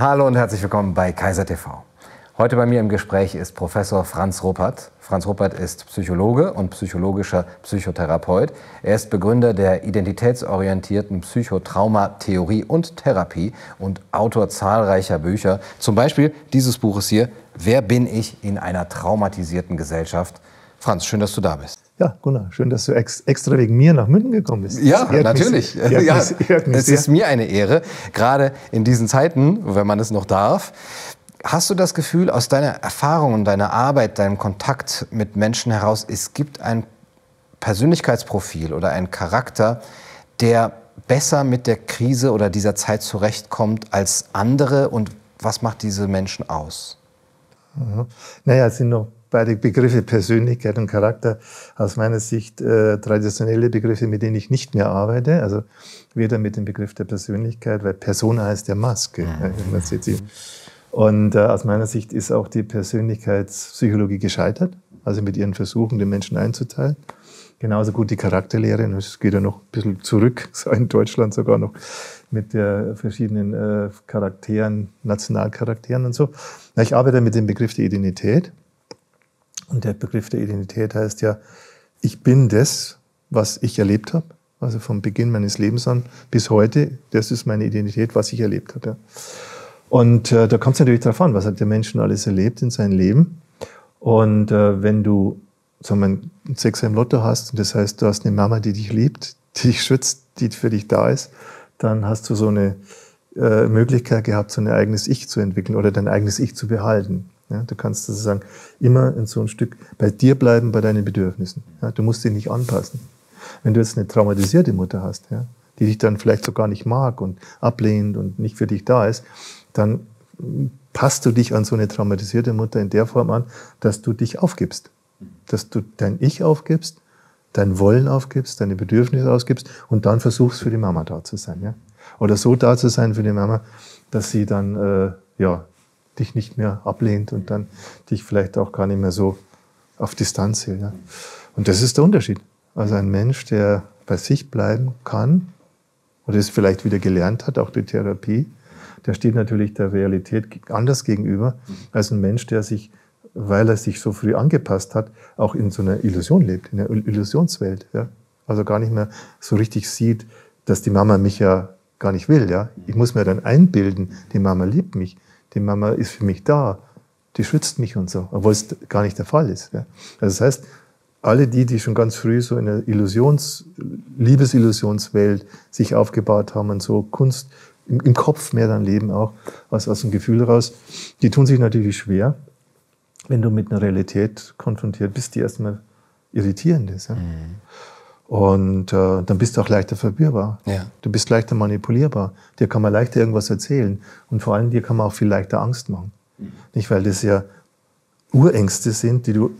Hallo und herzlich willkommen bei Kaiser TV. Heute bei mir im Gespräch ist Professor Franz Ruppert. Franz Ruppert ist Psychologe und psychologischer Psychotherapeut. Er ist Begründer der identitätsorientierten Psychotraumatheorie und Therapie und Autor zahlreicher Bücher. Zum Beispiel dieses Buches hier, Wer bin ich in einer traumatisierten Gesellschaft? Franz, schön, dass du da bist. Ja, Gunnar, schön, dass du ex extra wegen mir nach München gekommen bist. Ja, natürlich. Mich, ja, mich, es ist mir eine Ehre, gerade in diesen Zeiten, wenn man es noch darf. Hast du das Gefühl, aus deiner Erfahrung und deiner Arbeit, deinem Kontakt mit Menschen heraus, es gibt ein Persönlichkeitsprofil oder einen Charakter, der besser mit der Krise oder dieser Zeit zurechtkommt als andere? Und was macht diese Menschen aus? Mhm. Naja, es sind noch beide Begriffe Persönlichkeit und Charakter aus meiner Sicht äh, traditionelle Begriffe, mit denen ich nicht mehr arbeite. Also weder mit dem Begriff der Persönlichkeit, weil Persona heißt ja Maske. Mhm. Und äh, aus meiner Sicht ist auch die Persönlichkeitspsychologie gescheitert, also mit ihren Versuchen, den Menschen einzuteilen. Genauso gut die Charakterlehre, und es geht ja noch ein bisschen zurück, so in Deutschland sogar noch mit der verschiedenen äh, Charakteren, Nationalcharakteren und so. Na, ich arbeite mit dem Begriff der Identität. Und der Begriff der Identität heißt ja, ich bin das, was ich erlebt habe. Also vom Beginn meines Lebens an bis heute, das ist meine Identität, was ich erlebt habe. Und äh, da kommt es natürlich darauf an, was hat der Mensch schon alles erlebt in seinem Leben. Und äh, wenn du sagen wir, einen Sechser im Lotto hast, und das heißt, du hast eine Mama, die dich liebt, die dich schützt, die für dich da ist, dann hast du so eine äh, Möglichkeit gehabt, so ein eigenes Ich zu entwickeln oder dein eigenes Ich zu behalten. Ja, du kannst sozusagen immer in so ein Stück bei dir bleiben, bei deinen Bedürfnissen. Ja, du musst dich nicht anpassen. Wenn du jetzt eine traumatisierte Mutter hast, ja, die dich dann vielleicht so gar nicht mag und ablehnt und nicht für dich da ist, dann passt du dich an so eine traumatisierte Mutter in der Form an, dass du dich aufgibst. Dass du dein Ich aufgibst, dein Wollen aufgibst, deine Bedürfnisse ausgibst und dann versuchst für die Mama da zu sein. Ja? Oder so da zu sein für die Mama, dass sie dann äh, ja, dich nicht mehr ablehnt und dann dich vielleicht auch gar nicht mehr so auf Distanz hält. Ja. Und das ist der Unterschied. Also ein Mensch, der bei sich bleiben kann oder es vielleicht wieder gelernt hat, auch die Therapie, der steht natürlich der Realität anders gegenüber als ein Mensch, der sich, weil er sich so früh angepasst hat, auch in so einer Illusion lebt, in einer Illusionswelt. Ja. Also gar nicht mehr so richtig sieht, dass die Mama mich ja gar nicht will. Ja. Ich muss mir dann einbilden, die Mama liebt mich die Mama ist für mich da, die schützt mich und so, obwohl es gar nicht der Fall ist. Also das heißt, alle die, die schon ganz früh so in einer Illusions, Liebesillusionswelt sich aufgebaut haben und so Kunst im, im Kopf mehr dann leben auch, als aus dem Gefühl raus, die tun sich natürlich schwer, wenn du mit einer Realität konfrontiert bist, die erstmal irritierend ist. Ja. Mhm. Und äh, dann bist du auch leichter verwirrbar. Ja. Du bist leichter manipulierbar. Dir kann man leichter irgendwas erzählen. Und vor allem dir kann man auch viel leichter Angst machen. Mhm. Nicht, weil das ja Urängste sind, die du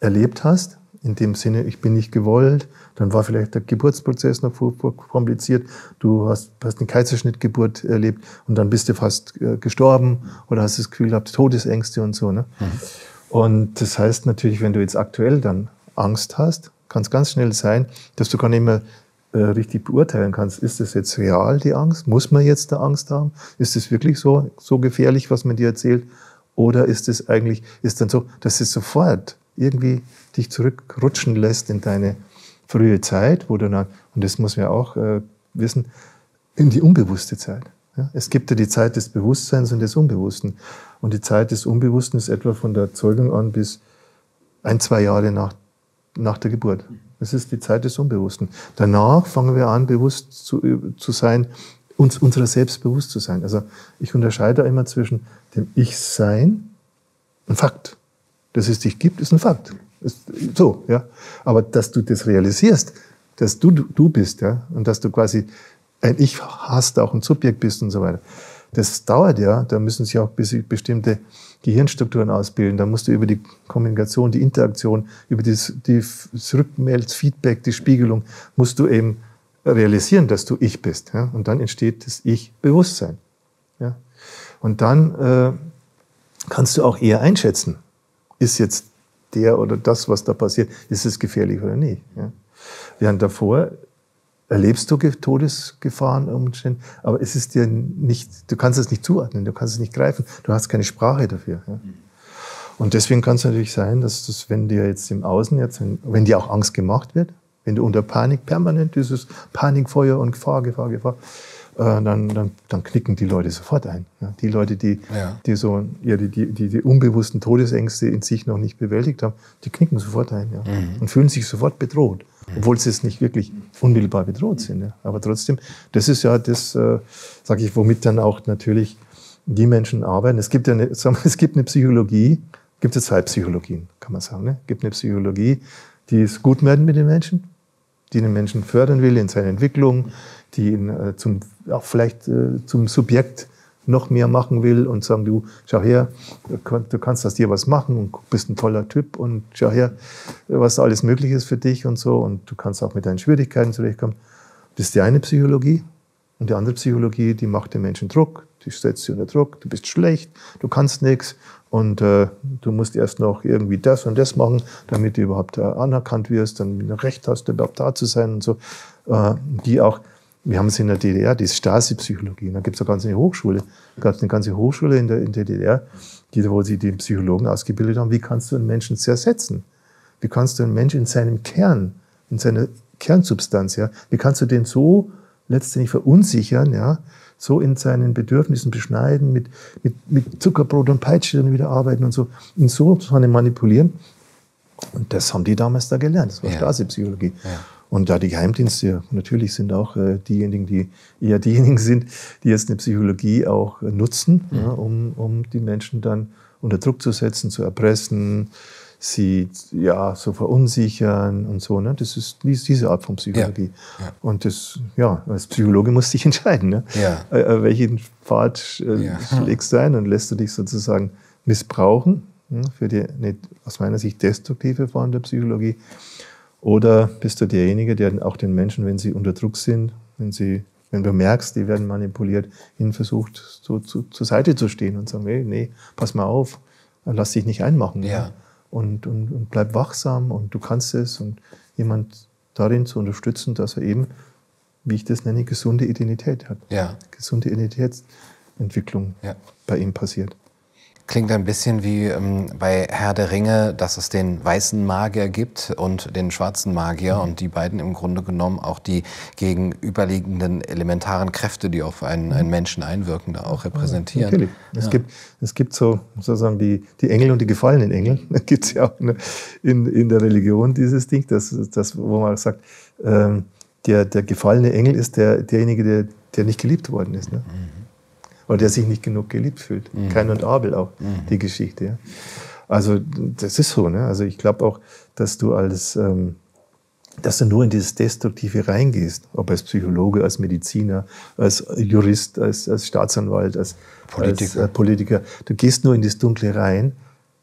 erlebt hast. In dem Sinne, ich bin nicht gewollt. Dann war vielleicht der Geburtsprozess noch kompliziert. Du hast, hast eine Kaiserschnittgeburt erlebt und dann bist du fast äh, gestorben oder hast das Gefühl gehabt, Todesängste und so. Ne? Mhm. Und das heißt natürlich, wenn du jetzt aktuell dann Angst hast, kann es ganz schnell sein, dass du gar nicht mehr äh, richtig beurteilen kannst, ist das jetzt real, die Angst? Muss man jetzt da Angst haben? Ist es wirklich so, so gefährlich, was man dir erzählt? Oder ist es eigentlich, ist dann so, dass es sofort irgendwie dich zurückrutschen lässt in deine frühe Zeit, wo du dann, und das muss man ja auch äh, wissen, in die unbewusste Zeit. Ja? Es gibt ja die Zeit des Bewusstseins und des Unbewussten. Und die Zeit des Unbewussten ist etwa von der Zeugung an bis ein, zwei Jahre nach nach der Geburt. Das ist die Zeit des Unbewussten. Danach fangen wir an, bewusst zu, zu sein, uns unserer selbst bewusst zu sein. Also ich unterscheide immer zwischen dem Ich-Sein, ein Fakt. Dass es dich gibt, ist ein Fakt. Ist so, ja. Aber dass du das realisierst, dass du du bist, ja, und dass du quasi ein Ich hast, auch ein Subjekt bist und so weiter. Das dauert ja, da müssen sich auch bestimmte Gehirnstrukturen ausbilden. Da musst du über die Kommunikation, die Interaktion, über das, die, das Feedback, die Spiegelung, musst du eben realisieren, dass du Ich bist. Ja? Und dann entsteht das Ich-Bewusstsein. Ja? Und dann äh, kannst du auch eher einschätzen, ist jetzt der oder das, was da passiert, ist es gefährlich oder nicht. Ja? Während davor erlebst du Todesgefahren, aber es ist dir nicht, du kannst es nicht zuordnen, du kannst es nicht greifen, du hast keine Sprache dafür. Ja. Und deswegen kann es natürlich sein, dass das, wenn dir jetzt im Außen, jetzt, wenn, dir auch Angst gemacht wird, wenn du unter Panik permanent dieses Panikfeuer und Gefahr, Gefahr, Gefahr, dann, dann, dann knicken die Leute sofort ein. Die Leute, die, ja. die so ja, die, die, die, die, unbewussten Todesängste in sich noch nicht bewältigt haben, die knicken sofort ein ja. Mhm. und fühlen sich sofort bedroht obwohl sie es nicht wirklich unmittelbar bedroht sind. Ja. Aber trotzdem, das ist ja das, äh, sage ich, womit dann auch natürlich die Menschen arbeiten. Es gibt ja eine, wir, es gibt eine Psychologie, gibt es zwei Psychologien, kann man sagen. Ne? Es gibt eine Psychologie, die es gut meint mit den Menschen, die den Menschen fördern will in seiner Entwicklung, die ihn äh, zum, auch vielleicht äh, zum Subjekt noch mehr machen will und sagen, du, schau her, du kannst aus dir was machen und bist ein toller Typ und schau her, was alles möglich ist für dich und so und du kannst auch mit deinen Schwierigkeiten zurechtkommen. Das ist die eine Psychologie. Und die andere Psychologie, die macht den Menschen Druck, die setzt sie unter Druck, du bist schlecht, du kannst nichts und äh, du musst erst noch irgendwie das und das machen, damit du überhaupt äh, anerkannt wirst, dann Recht hast, überhaupt da zu sein und so. Äh, die auch wir haben es in der DDR, die Stasi-Psychologie. Da gibt es eine ganze Hochschule. Da gab es eine ganze Hochschule in der, in der DDR, die, wo sie die Psychologen ausgebildet haben. Wie kannst du einen Menschen zersetzen? Wie kannst du einen Menschen in seinem Kern, in seiner Kernsubstanz, ja, wie kannst du den so letztendlich verunsichern, ja, so in seinen Bedürfnissen beschneiden, mit, mit, mit Zuckerbrot und Peitsche dann wieder arbeiten und so, ihn so manipulieren. Und das haben die damals da gelernt. Das war ja. Stasi-Psychologie. Ja. Und da die Geheimdienste natürlich sind auch äh, diejenigen, die eher diejenigen sind, die jetzt eine Psychologie auch äh, nutzen, mhm. ja, um, um die Menschen dann unter Druck zu setzen, zu erpressen, sie ja so verunsichern und so. Ne? Das ist diese Art von Psychologie. Ja, ja. Und das, ja, als Psychologe musst du dich entscheiden, ne? ja. äh, welchen Pfad äh, schlägst du ein und lässt du dich sozusagen missbrauchen hm, für die eine, aus meiner Sicht destruktive Form der Psychologie oder bist du derjenige, der auch den Menschen, wenn sie unter Druck sind, wenn, sie, wenn du merkst, die werden manipuliert, ihnen versucht, so zu, zur Seite zu stehen und sagen, nee, nee, pass mal auf, lass dich nicht einmachen. Ja. Und, und, und bleib wachsam und du kannst es und jemand darin zu unterstützen, dass er eben, wie ich das nenne, gesunde Identität hat. Ja. Gesunde Identitätsentwicklung ja. bei ihm passiert. Klingt ein bisschen wie ähm, bei Herr der Ringe, dass es den weißen Magier gibt und den schwarzen Magier mhm. und die beiden im Grunde genommen auch die gegenüberliegenden elementaren Kräfte, die auf einen, einen Menschen einwirken, da auch repräsentieren. Natürlich. Es, gibt, es gibt so sozusagen die, die Engel und die gefallenen Engel. Da gibt es ja auch in, in der Religion dieses Ding, das, das, wo man sagt, ähm, der, der gefallene Engel ist der, derjenige, der, der nicht geliebt worden ist. Ne? Mhm weil der sich nicht genug geliebt fühlt. Mhm. Kain und Abel auch, mhm. die Geschichte. Ja. Also das ist so. Ne? Also ich glaube auch, dass du als, ähm, dass du nur in dieses Destruktive reingehst, ob als Psychologe, als Mediziner, als Jurist, als, als Staatsanwalt, als Politiker. als äh, Politiker. Du gehst nur in das Dunkle rein,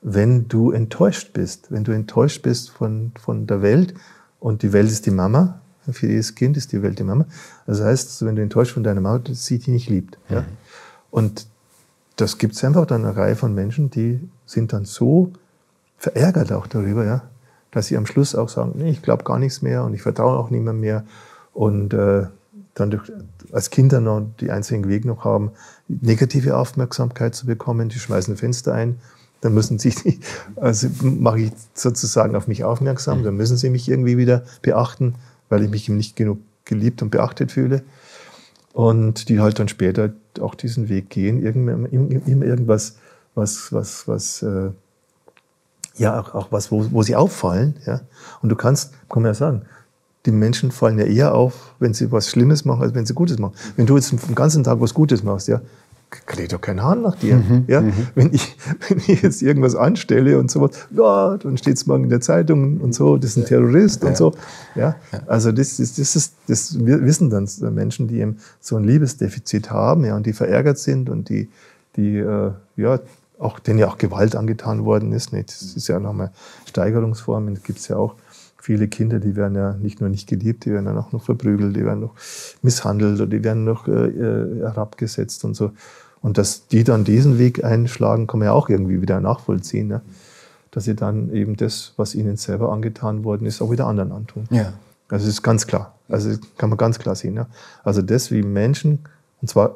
wenn du enttäuscht bist. Wenn du enttäuscht bist von, von der Welt und die Welt ist die Mama, für jedes Kind ist die Welt die Mama. Das heißt, wenn du enttäuscht von deiner Mama, sie dich nicht liebt. Ja? Mhm. Und das gibt es einfach dann eine Reihe von Menschen, die sind dann so verärgert auch darüber, ja, dass sie am Schluss auch sagen, nee, ich glaube gar nichts mehr und ich vertraue auch niemand mehr. Und äh, dann durch, als Kinder noch die einzigen Weg noch haben, negative Aufmerksamkeit zu bekommen, die schmeißen Fenster ein, dann müssen sie, die, also mache ich sozusagen auf mich aufmerksam, mhm. dann müssen sie mich irgendwie wieder beachten, weil ich mich nicht genug geliebt und beachtet fühle und die halt dann später auch diesen Weg gehen, immer irgendwas, was, was, was, äh, ja, auch, auch was, wo, wo sie auffallen, ja. Und du kannst, kann man ja sagen, die Menschen fallen ja eher auf, wenn sie was Schlimmes machen, als wenn sie Gutes machen. Wenn du jetzt den ganzen Tag was Gutes machst, ja, kriegt doch kein Hahn nach dir. Mhm, ja? Mhm. Wenn, ich, wenn ich jetzt irgendwas anstelle und sowas, ja, dann steht es morgen in der Zeitung und so, das ist ein Terrorist ja. und so. Ja? Also das, ist, das, ist, das wissen dann Menschen, die eben so ein Liebesdefizit haben ja, und die verärgert sind und die, die äh, ja, auch, denen ja auch Gewalt angetan worden ist. Ne? Das ist ja nochmal Steigerungsformen, gibt es ja auch viele Kinder, die werden ja nicht nur nicht geliebt, die werden dann auch noch verprügelt, die werden noch misshandelt oder die werden noch äh, äh, herabgesetzt und so. Und dass die dann diesen Weg einschlagen, kann man ja auch irgendwie wieder nachvollziehen. Ne? Dass sie dann eben das, was ihnen selber angetan worden ist, auch wieder anderen antun. Ja. Also das ist ganz klar. Also das kann man ganz klar sehen. Ja. Also das, wie Menschen, und zwar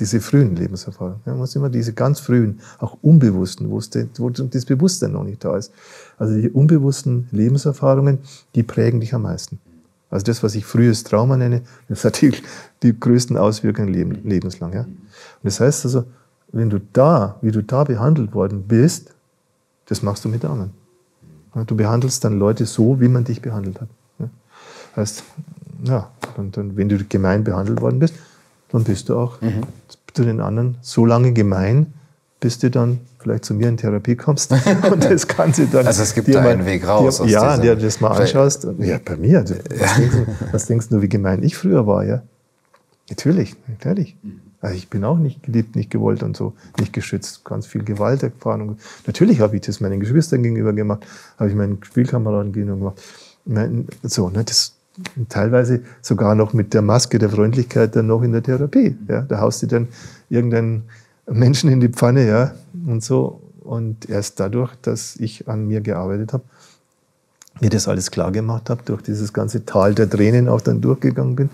diese frühen Lebenserfahrungen. Ja, man muss immer diese ganz frühen, auch unbewussten, wo, das Bewusstsein noch nicht da ist. Also die unbewussten Lebenserfahrungen, die prägen dich am meisten. Also das, was ich frühes Trauma nenne, das hat die, die größten Auswirkungen leben, lebenslang. Ja? Und das heißt also, wenn du da, wie du da behandelt worden bist, das machst du mit anderen. Du behandelst dann Leute so, wie man dich behandelt hat. Heißt, ja, und dann, wenn du gemein behandelt worden bist, dann bist du auch mhm. zu den anderen so lange gemein, bis du dann vielleicht zu mir in Therapie kommst und das Ganze dann. Also es gibt da einen Weg raus. Dir, ja, dir das mal anschaust. Und, ja, bei mir. Was, ja. denkst du, was denkst du, wie gemein ich früher war, ja? Natürlich, natürlich. Also ich bin auch nicht geliebt, nicht gewollt und so, nicht geschützt, ganz viel Gewalt erfahren. Natürlich habe ich das meinen Geschwistern gegenüber gemacht, habe ich meinen Spielkameraden gegenüber gemacht. So, ne, das, teilweise sogar noch mit der Maske der Freundlichkeit dann noch in der Therapie. Ja, da haust du dann irgendeinen Menschen in die Pfanne, ja, und so. Und erst dadurch, dass ich an mir gearbeitet habe, mir das alles klar gemacht habe, durch dieses ganze Tal der Tränen auch dann durchgegangen bin,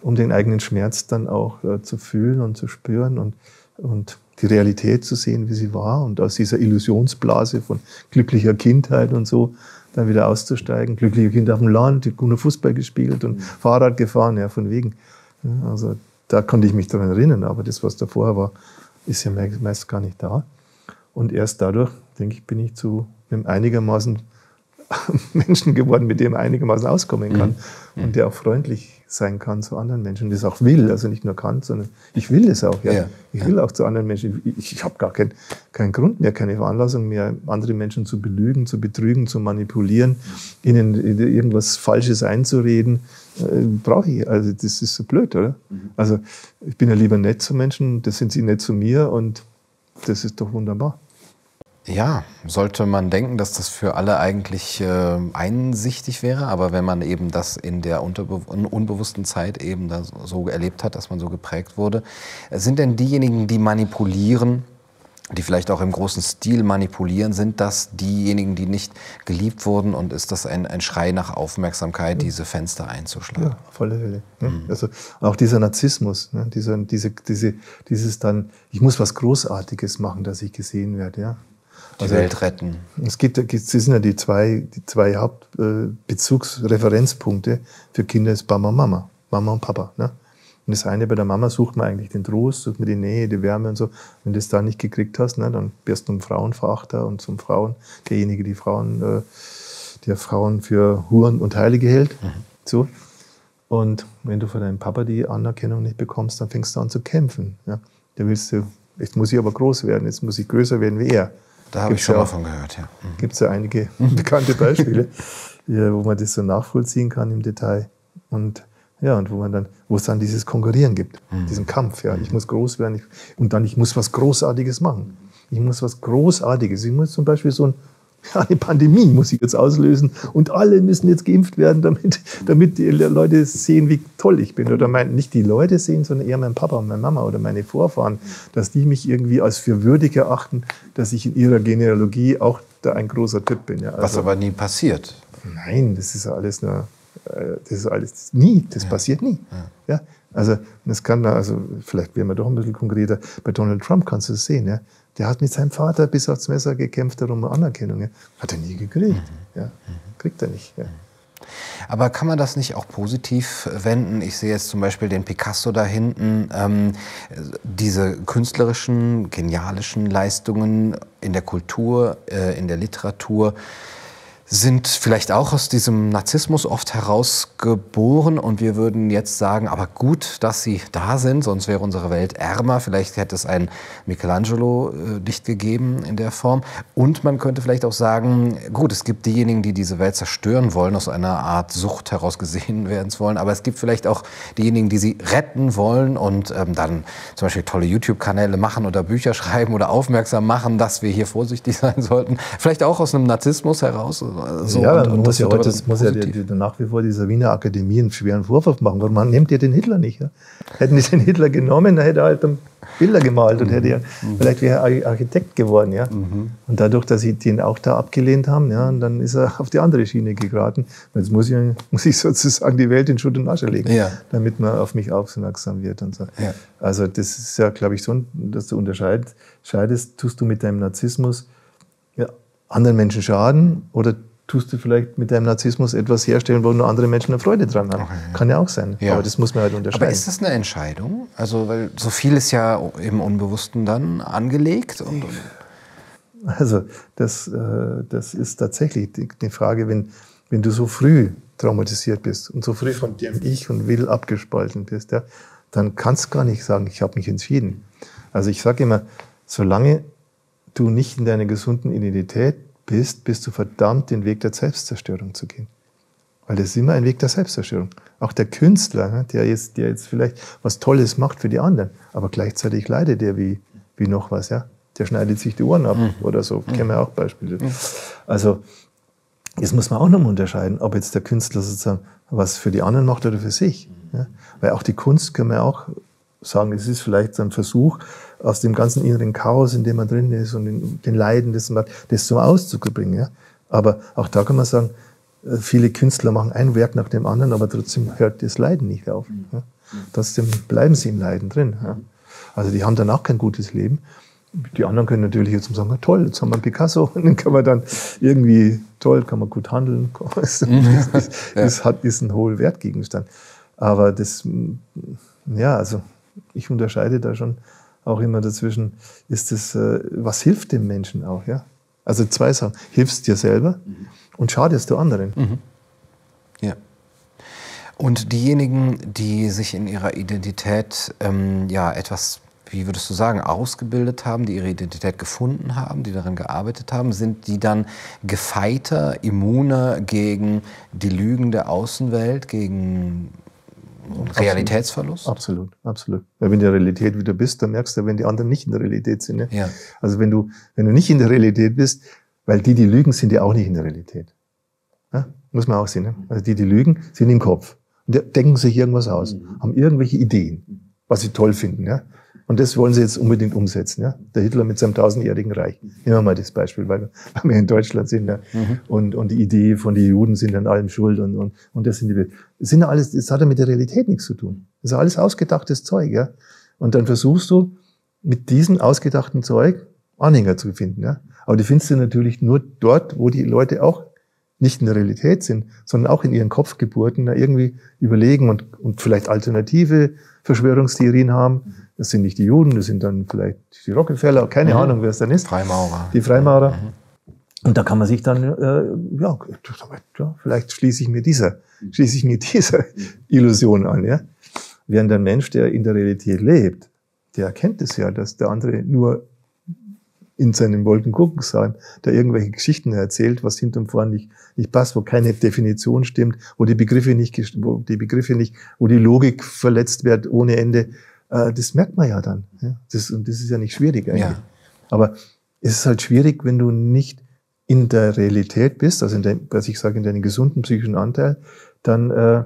um den eigenen Schmerz dann auch äh, zu fühlen und zu spüren und, und die Realität zu sehen, wie sie war und aus dieser Illusionsblase von glücklicher Kindheit und so dann wieder auszusteigen. Glückliche Kinder auf dem Land, gute Fußball gespielt und mhm. Fahrrad gefahren, ja, von wegen. Also da konnte ich mich daran erinnern, aber das, was da vorher war, ist ja meist gar nicht da. Und erst dadurch, denke ich, bin ich zu einem einigermaßen Menschen geworden, mit dem einigermaßen auskommen kann mhm. und der auch freundlich sein kann zu anderen Menschen, das auch will, also nicht nur kann, sondern ich will es auch. Ja. ja. Ich will auch zu anderen Menschen. Ich, ich habe gar keinen kein Grund mehr, keine Veranlassung mehr, andere Menschen zu belügen, zu betrügen, zu manipulieren, ihnen irgendwas Falsches einzureden. Äh, Brauche ich. Also das ist so blöd, oder? Mhm. Also ich bin ja lieber nett zu Menschen, das sind sie nett zu mir und das ist doch wunderbar. Ja, sollte man denken, dass das für alle eigentlich äh, einsichtig wäre, aber wenn man eben das in der unbewussten Zeit eben so erlebt hat, dass man so geprägt wurde, sind denn diejenigen, die manipulieren, die vielleicht auch im großen Stil manipulieren, sind das diejenigen, die nicht geliebt wurden und ist das ein, ein Schrei nach Aufmerksamkeit, ja. diese Fenster einzuschlagen? Ja, auf alle Fälle. Ne? Mhm. Also auch dieser Narzissmus, ne? dieser, diese, diese, dieses dann, ich muss was Großartiges machen, dass ich gesehen werde. Ja? Die also, Welt retten. Es gibt, es sind ja die zwei, die zwei Hauptbezugsreferenzpunkte für Kinder ist Mama, Mama, Mama und Papa. Ne? Und das eine bei der Mama sucht man eigentlich den Trost, sucht man die Nähe, die Wärme und so. Wenn du das da nicht gekriegt hast, ne, dann wirst du ein Frauenverachter und zum Frauen, derjenige, die Frauen, äh, der Frauen für Huren und Heilige hält. Mhm. So. Und wenn du von deinem Papa die Anerkennung nicht bekommst, dann fängst du an zu kämpfen. Ja? Da willst du, jetzt muss ich aber groß werden, jetzt muss ich größer werden wie er. Da habe ich schon ja, mal von gehört, ja. Mhm. Gibt es ja einige bekannte Beispiele, ja, wo man das so nachvollziehen kann im Detail. Und ja, und wo man dann, wo es dann dieses Konkurrieren gibt, mhm. diesen Kampf, ja. Ich muss groß werden ich, und dann ich muss was Großartiges machen. Ich muss was Großartiges. Ich muss zum Beispiel so ein eine Pandemie muss ich jetzt auslösen und alle müssen jetzt geimpft werden, damit, damit die Leute sehen, wie toll ich bin. Oder mein, nicht die Leute sehen, sondern eher mein Papa und meine Mama oder meine Vorfahren, dass die mich irgendwie als für würdig erachten, dass ich in ihrer Genealogie auch da ein großer Typ bin. Ja, also, Was aber nie passiert. Nein, das ist alles nur, äh, das ist alles nie, das ja. passiert nie. Ja. ja. Also das kann, also vielleicht werden wir doch ein bisschen konkreter. Bei Donald Trump kannst du es sehen. Ja? Der hat mit seinem Vater bis aufs Messer gekämpft darum Anerkennung. Ja. Hat er nie gekriegt. Mhm. Ja. Kriegt er nicht. Ja. Aber kann man das nicht auch positiv wenden? Ich sehe jetzt zum Beispiel den Picasso da hinten. Ähm, diese künstlerischen, genialischen Leistungen in der Kultur, äh, in der Literatur sind vielleicht auch aus diesem Narzissmus oft herausgeboren und wir würden jetzt sagen, aber gut, dass sie da sind, sonst wäre unsere Welt ärmer. Vielleicht hätte es einen Michelangelo äh, nicht gegeben in der Form. Und man könnte vielleicht auch sagen, gut, es gibt diejenigen, die diese Welt zerstören wollen, aus einer Art Sucht heraus gesehen werden wollen, aber es gibt vielleicht auch diejenigen, die sie retten wollen und ähm, dann zum Beispiel tolle YouTube-Kanäle machen oder Bücher schreiben oder aufmerksam machen, dass wir hier vorsichtig sein sollten. Vielleicht auch aus einem Narzissmus heraus so. Ja, und, und muss ja heute, muss ja die, die, nach wie vor dieser Wiener Akademie einen schweren Vorwurf machen. Warum nimmt ihr den Hitler nicht? Ja? Hätten die den Hitler genommen, dann hätte er halt Bilder gemalt und mhm. hätte ja, mhm. vielleicht wäre er Architekt geworden. Ja? Mhm. Und dadurch, dass sie den auch da abgelehnt haben, ja, und dann ist er auf die andere Schiene geraten. Und jetzt muss ich, muss ich sozusagen die Welt in Schutt und Asche legen, ja. damit man auf mich aufmerksam wird. Und so. Ja. Also das ist ja, glaube ich, so, dass du unterscheidest, tust du mit deinem Narzissmus ja, anderen Menschen schaden oder tust du vielleicht mit deinem Narzissmus etwas herstellen, wo nur andere Menschen eine Freude dran haben. Okay, ja. Kann ja auch sein. Ja. Aber das muss man halt unterscheiden. Aber ist das eine Entscheidung? Also, weil so viel ist ja im Unbewussten dann angelegt. Und, also, das, äh, das ist tatsächlich die Frage, wenn, wenn du so früh traumatisiert bist und so früh von dem Ich und Will abgespalten bist, ja, dann kannst du gar nicht sagen, ich habe mich entschieden. Also ich sage immer, solange du nicht in deiner gesunden Identität bist, bist du verdammt, den Weg der Selbstzerstörung zu gehen. Weil das ist immer ein Weg der Selbstzerstörung. Auch der Künstler, ne, der jetzt, der jetzt vielleicht was Tolles macht für die anderen, aber gleichzeitig leidet der wie, wie noch was, ja. Der schneidet sich die Ohren ab mhm. oder so. Mhm. Kennen wir auch Beispiele. Mhm. Also, jetzt muss man auch noch mal unterscheiden, ob jetzt der Künstler sozusagen was für die anderen macht oder für sich. Ja? Weil auch die Kunst können wir auch sagen, es ist vielleicht so ein Versuch, aus dem ganzen inneren Chaos, in dem man drin ist und den Leiden, das man das zum Ausdruck zu bringen. Ja? Aber auch da kann man sagen, äh, viele Künstler machen ein Werk nach dem anderen, aber trotzdem hört das Leiden nicht auf. Ja? Trotzdem bleiben sie im Leiden drin. Ja? Also die haben danach kein gutes Leben. Die anderen können natürlich jetzt sagen, toll, jetzt haben wir einen Picasso, und dann kann man dann irgendwie, toll, kann man gut handeln, das, ist, das hat, ist ein hoher Wertgegenstand. Aber das, ja, also ich unterscheide da schon auch immer dazwischen, ist es, äh, was hilft dem Menschen auch, ja? Also zwei Sachen. Hilfst dir selber mhm. und schadest du anderen. Mhm. Ja. Und diejenigen, die sich in ihrer Identität ähm, ja etwas, wie würdest du sagen, ausgebildet haben, die ihre Identität gefunden haben, die daran gearbeitet haben, sind die dann gefeiter, immuner gegen die Lügen der Außenwelt, gegen Realitätsverlust? Absolut, absolut. Weil wenn du in der Realität wieder bist, dann merkst du, wenn die anderen nicht in der Realität sind. Ne? Ja. Also wenn du, wenn du nicht in der Realität bist, weil die, die lügen, sind ja auch nicht in der Realität. Ja? Muss man auch sehen. Ne? Also die, die lügen, sind im Kopf. Und denken sich irgendwas aus, mhm. haben irgendwelche Ideen, was sie toll finden. Ja? Und das wollen sie jetzt unbedingt umsetzen. Ja? Der Hitler mit seinem tausendjährigen Reich. Nehmen wir mal das Beispiel, weil, weil wir in Deutschland sind. Ja? Mhm. Und, und die Idee von den Juden sind an allem schuld. Und, und, und das sind die, das sind alles, das hat ja mit der Realität nichts zu tun. Das ist alles ausgedachtes Zeug. Ja? Und dann versuchst du mit diesem ausgedachten Zeug Anhänger zu finden. Ja? Aber die findest du natürlich nur dort, wo die Leute auch nicht in der Realität sind, sondern auch in ihren Kopfgeburten da irgendwie überlegen und, und vielleicht alternative Verschwörungstheorien haben. Das sind nicht die Juden, das sind dann vielleicht die Rockefeller, keine mhm. Ahnung, wer es dann ist. Freimaurer. Die Freimaurer. Mhm. Und da kann man sich dann, äh, ja, ja, vielleicht schließe ich mir dieser, schließe ich mir dieser Illusion an, ja. Während der Mensch, der in der Realität lebt, der erkennt es ja, dass der andere nur in seinem Wolkenkuckucksheim, der irgendwelche Geschichten erzählt, was hinterm vorn nicht, nicht passt, wo keine Definition stimmt, wo die Begriffe nicht, wo die Begriffe nicht, wo die Logik verletzt wird ohne Ende. Äh, das merkt man ja dann. Ja? Das, und das ist ja nicht schwierig eigentlich. Ja. Aber es ist halt schwierig, wenn du nicht in der Realität bist, also in dein, was ich sage, in deinem gesunden psychischen Anteil, dann, äh,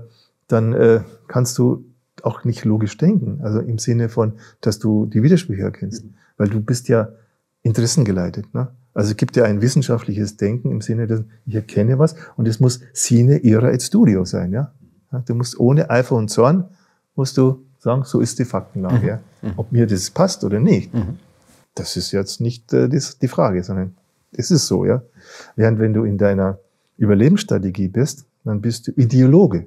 dann äh, kannst du auch nicht logisch denken. Also im Sinne von, dass du die Widersprüche erkennst. Weil du bist ja interessengeleitet. Ne? Also es gibt ja ein wissenschaftliches Denken im Sinne, dass ich erkenne was und es muss sine ira et studio sein. Ja? Du musst ohne Eifer und Zorn, musst du sagen, so ist die Faktenlage. Mhm. Ja. Mhm. Ob mir das passt oder nicht, mhm. das ist jetzt nicht äh, das, die Frage, sondern es ist so. ja. Während wenn du in deiner Überlebensstrategie bist, dann bist du Ideologe.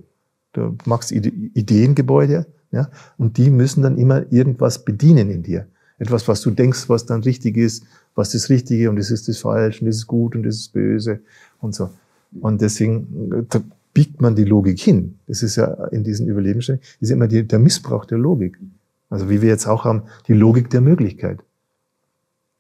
Du machst Ide Ideengebäude ja, und die müssen dann immer irgendwas bedienen in dir. Etwas, was du denkst, was dann richtig ist, was das Richtige und das ist das Falsche und das ist gut und das ist böse und so. Und deswegen äh, biegt man die Logik hin. Das ist ja in diesen Überlebensstellen, ist immer die, der Missbrauch der Logik. Also wie wir jetzt auch haben, die Logik der Möglichkeit.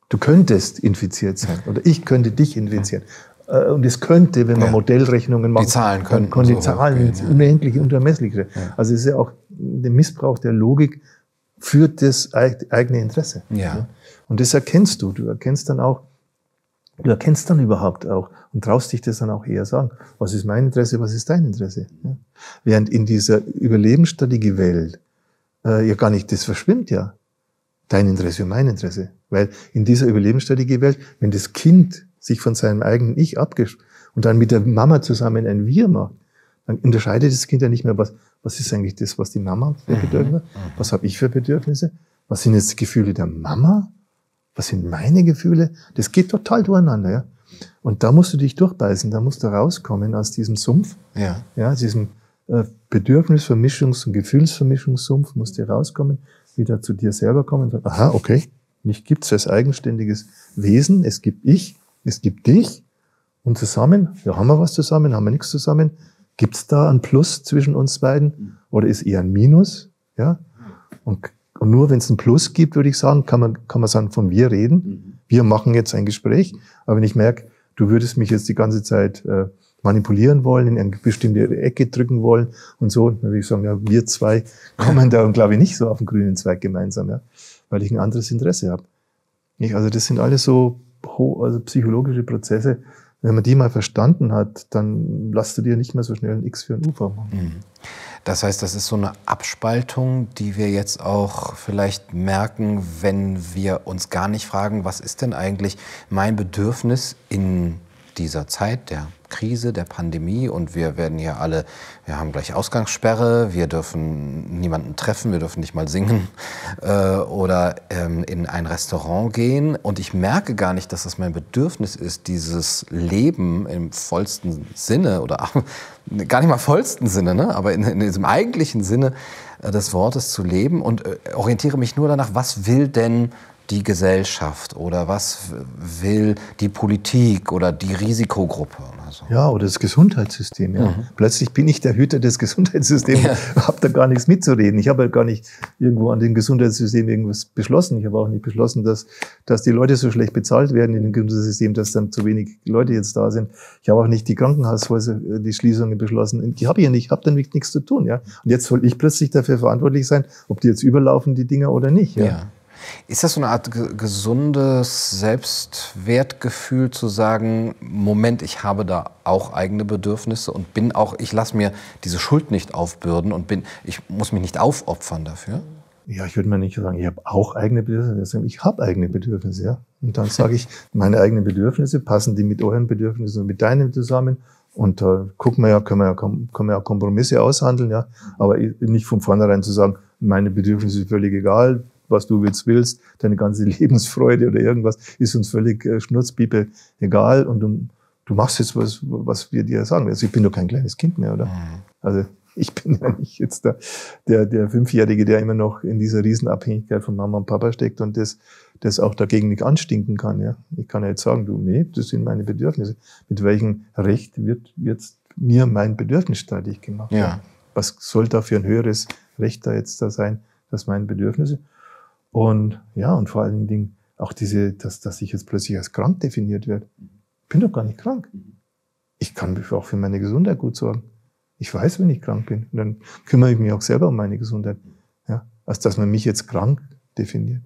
Du könntest infiziert sein oder ich könnte dich infizieren. Äh, und es könnte, wenn man ja. Modellrechnungen macht, die Zahlen können, können die so Zahlen ins ja. Unendliche, Unermessliche. Ja. Also es ist ja auch der Missbrauch der Logik für das eigene Interesse. Ja. Und das erkennst du. Du erkennst dann auch, Du erkennst dann überhaupt auch und traust dich das dann auch eher sagen. Was ist mein Interesse, was ist dein Interesse? Ja? Während in dieser überlebensstrategie Welt äh, ja gar nicht, das verschwimmt ja. Dein Interesse und mein Interesse. Weil in dieser überlebensstrategie Welt, wenn das Kind sich von seinem eigenen Ich abgesch und dann mit der Mama zusammen ein Wir macht, dann unterscheidet das Kind ja nicht mehr, was, was ist eigentlich das, was die Mama für mhm. Bedürfnisse, mhm. was habe ich für Bedürfnisse, was sind jetzt die Gefühle der Mama, was sind meine Gefühle, das geht total durcheinander, ja. Und da musst du dich durchbeißen, da musst du rauskommen aus diesem Sumpf, ja, ja diesem äh, Bedürfnisvermischungs- und Gefühlsvermischungssumpf, musst du rauskommen, wieder zu dir selber kommen und sagen, aha, okay, mich gibt's als eigenständiges Wesen, es gibt ich, es gibt dich, und zusammen, ja, haben wir was zusammen, haben wir nichts zusammen, Gibt es da ein Plus zwischen uns beiden oder ist eher ein Minus? Ja? Und, und nur wenn es ein Plus gibt, würde ich sagen, kann man, kann man sagen, von wir reden. Wir machen jetzt ein Gespräch. Aber wenn ich merke, du würdest mich jetzt die ganze Zeit äh, manipulieren wollen, in eine bestimmte Ecke drücken wollen und so, dann würde ich sagen, ja, wir zwei kommen da, glaube ich, nicht so auf den grünen Zweig gemeinsam, ja, weil ich ein anderes Interesse habe. Nicht? Also das sind alles so also psychologische Prozesse, wenn man die mal verstanden hat, dann lasst du dir nicht mehr so schnell ein X für ein U machen. Mhm. Das heißt, das ist so eine Abspaltung, die wir jetzt auch vielleicht merken, wenn wir uns gar nicht fragen, was ist denn eigentlich mein Bedürfnis in dieser Zeit der Krise, der Pandemie. Und wir werden hier alle, wir haben gleich Ausgangssperre, wir dürfen niemanden treffen, wir dürfen nicht mal singen äh, oder ähm, in ein Restaurant gehen. Und ich merke gar nicht, dass das mein Bedürfnis ist, dieses Leben im vollsten Sinne oder gar nicht mal vollsten Sinne, ne? aber in, in diesem eigentlichen Sinne äh, des Wortes zu leben. Und äh, orientiere mich nur danach, was will denn die Gesellschaft oder was will die Politik oder die Risikogruppe? Oder so. Ja, oder das Gesundheitssystem. Ja. Mhm. Plötzlich bin ich der Hüter des Gesundheitssystems, ja. habe da gar nichts mitzureden. Ich habe ja gar nicht irgendwo an dem Gesundheitssystem irgendwas beschlossen. Ich habe auch nicht beschlossen, dass, dass die Leute so schlecht bezahlt werden in dem Gesundheitssystem, dass dann zu wenig Leute jetzt da sind. Ich habe auch nicht die Krankenhaushäuser, äh, die Schließungen beschlossen. Die habe ich ja nicht, habe damit nichts zu tun. Ja. Und jetzt soll ich plötzlich dafür verantwortlich sein, ob die jetzt überlaufen, die Dinger oder nicht. Ja. ja. Ist das so eine Art gesundes Selbstwertgefühl zu sagen, Moment, ich habe da auch eigene Bedürfnisse und bin auch, ich lasse mir diese Schuld nicht aufbürden und bin, ich muss mich nicht aufopfern dafür? Ja, ich würde mal nicht sagen, ich habe auch eigene Bedürfnisse. Ich habe eigene Bedürfnisse, ja. Und dann sage ich, meine eigenen Bedürfnisse, passen die mit euren Bedürfnissen und mit deinen zusammen? Und da äh, gucken wir ja, können wir ja, können wir ja Kompromisse aushandeln, ja. Aber nicht von vornherein zu sagen, meine Bedürfnisse sind völlig egal, was du jetzt willst, deine ganze Lebensfreude oder irgendwas, ist uns völlig äh, Schnurzpiepe egal und du, du machst jetzt was, was wir dir sagen. Also ich bin doch kein kleines Kind mehr, oder? Mhm. Also ich bin ja nicht jetzt der, der, der Fünfjährige, der immer noch in dieser Riesenabhängigkeit von Mama und Papa steckt und das, das auch dagegen nicht anstinken kann. Ja? Ich kann ja jetzt sagen, du, nee, das sind meine Bedürfnisse. Mit welchem Recht wird jetzt mir mein Bedürfnis streitig gemacht? Ja. Was soll da für ein höheres Recht da jetzt da sein, dass meine Bedürfnisse? Und ja, und vor allen Dingen auch diese, dass, dass ich jetzt plötzlich als krank definiert werde. Ich bin doch gar nicht krank. Ich kann auch für meine Gesundheit gut sorgen. Ich weiß, wenn ich krank bin. Und dann kümmere ich mich auch selber um meine Gesundheit. Ja, als dass man mich jetzt krank definiert.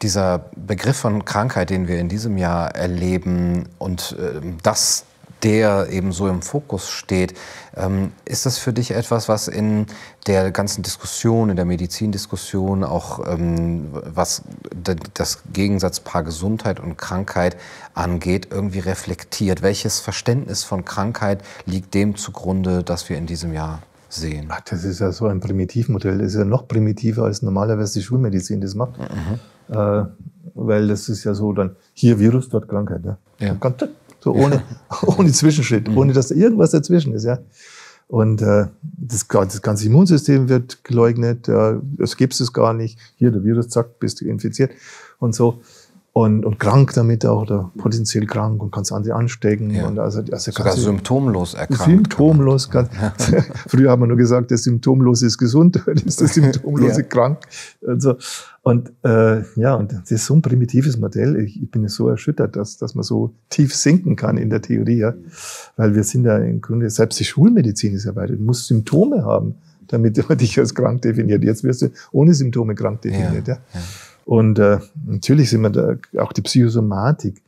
Dieser Begriff von Krankheit, den wir in diesem Jahr erleben und äh, das der eben so im Fokus steht. Ähm, ist das für dich etwas, was in der ganzen Diskussion, in der Medizindiskussion, auch ähm, was das Gegensatzpaar Gesundheit und Krankheit angeht, irgendwie reflektiert? Welches Verständnis von Krankheit liegt dem zugrunde, das wir in diesem Jahr sehen? Ach, das ist ja so ein Primitivmodell. Das ist ja noch primitiver, als normalerweise die Schulmedizin das macht. Mhm. Äh, weil das ist ja so dann, hier Virus, dort Krankheit. Ne? Ja. So ohne, ohne Zwischenschritt, mhm. ohne dass da irgendwas dazwischen ist, ja. Und äh, das, das ganze Immunsystem wird geleugnet, äh, das gibt es gar nicht. Hier, der Virus, zack, bist du infiziert und so und, und krank damit auch oder potenziell krank und kannst andere anstecken. Ja. Und also, also Sogar symptomlos erkrankt. Symptomlos. Kann, früher haben wir nur gesagt, der Symptomlose ist gesund, heute ist der Symptomlose ja. krank. Also, und äh, ja, und das ist so ein primitives Modell. Ich, ich bin so erschüttert, dass, dass man so tief sinken kann in der Theorie. Ja? Weil wir sind ja im Grunde, selbst die Schulmedizin ist ja weiter. Du musst Symptome haben, damit man dich als krank definiert. Jetzt wirst du ohne Symptome krank definiert. Ja. ja. Und äh, natürlich sind wir da auch die Psychosomatik,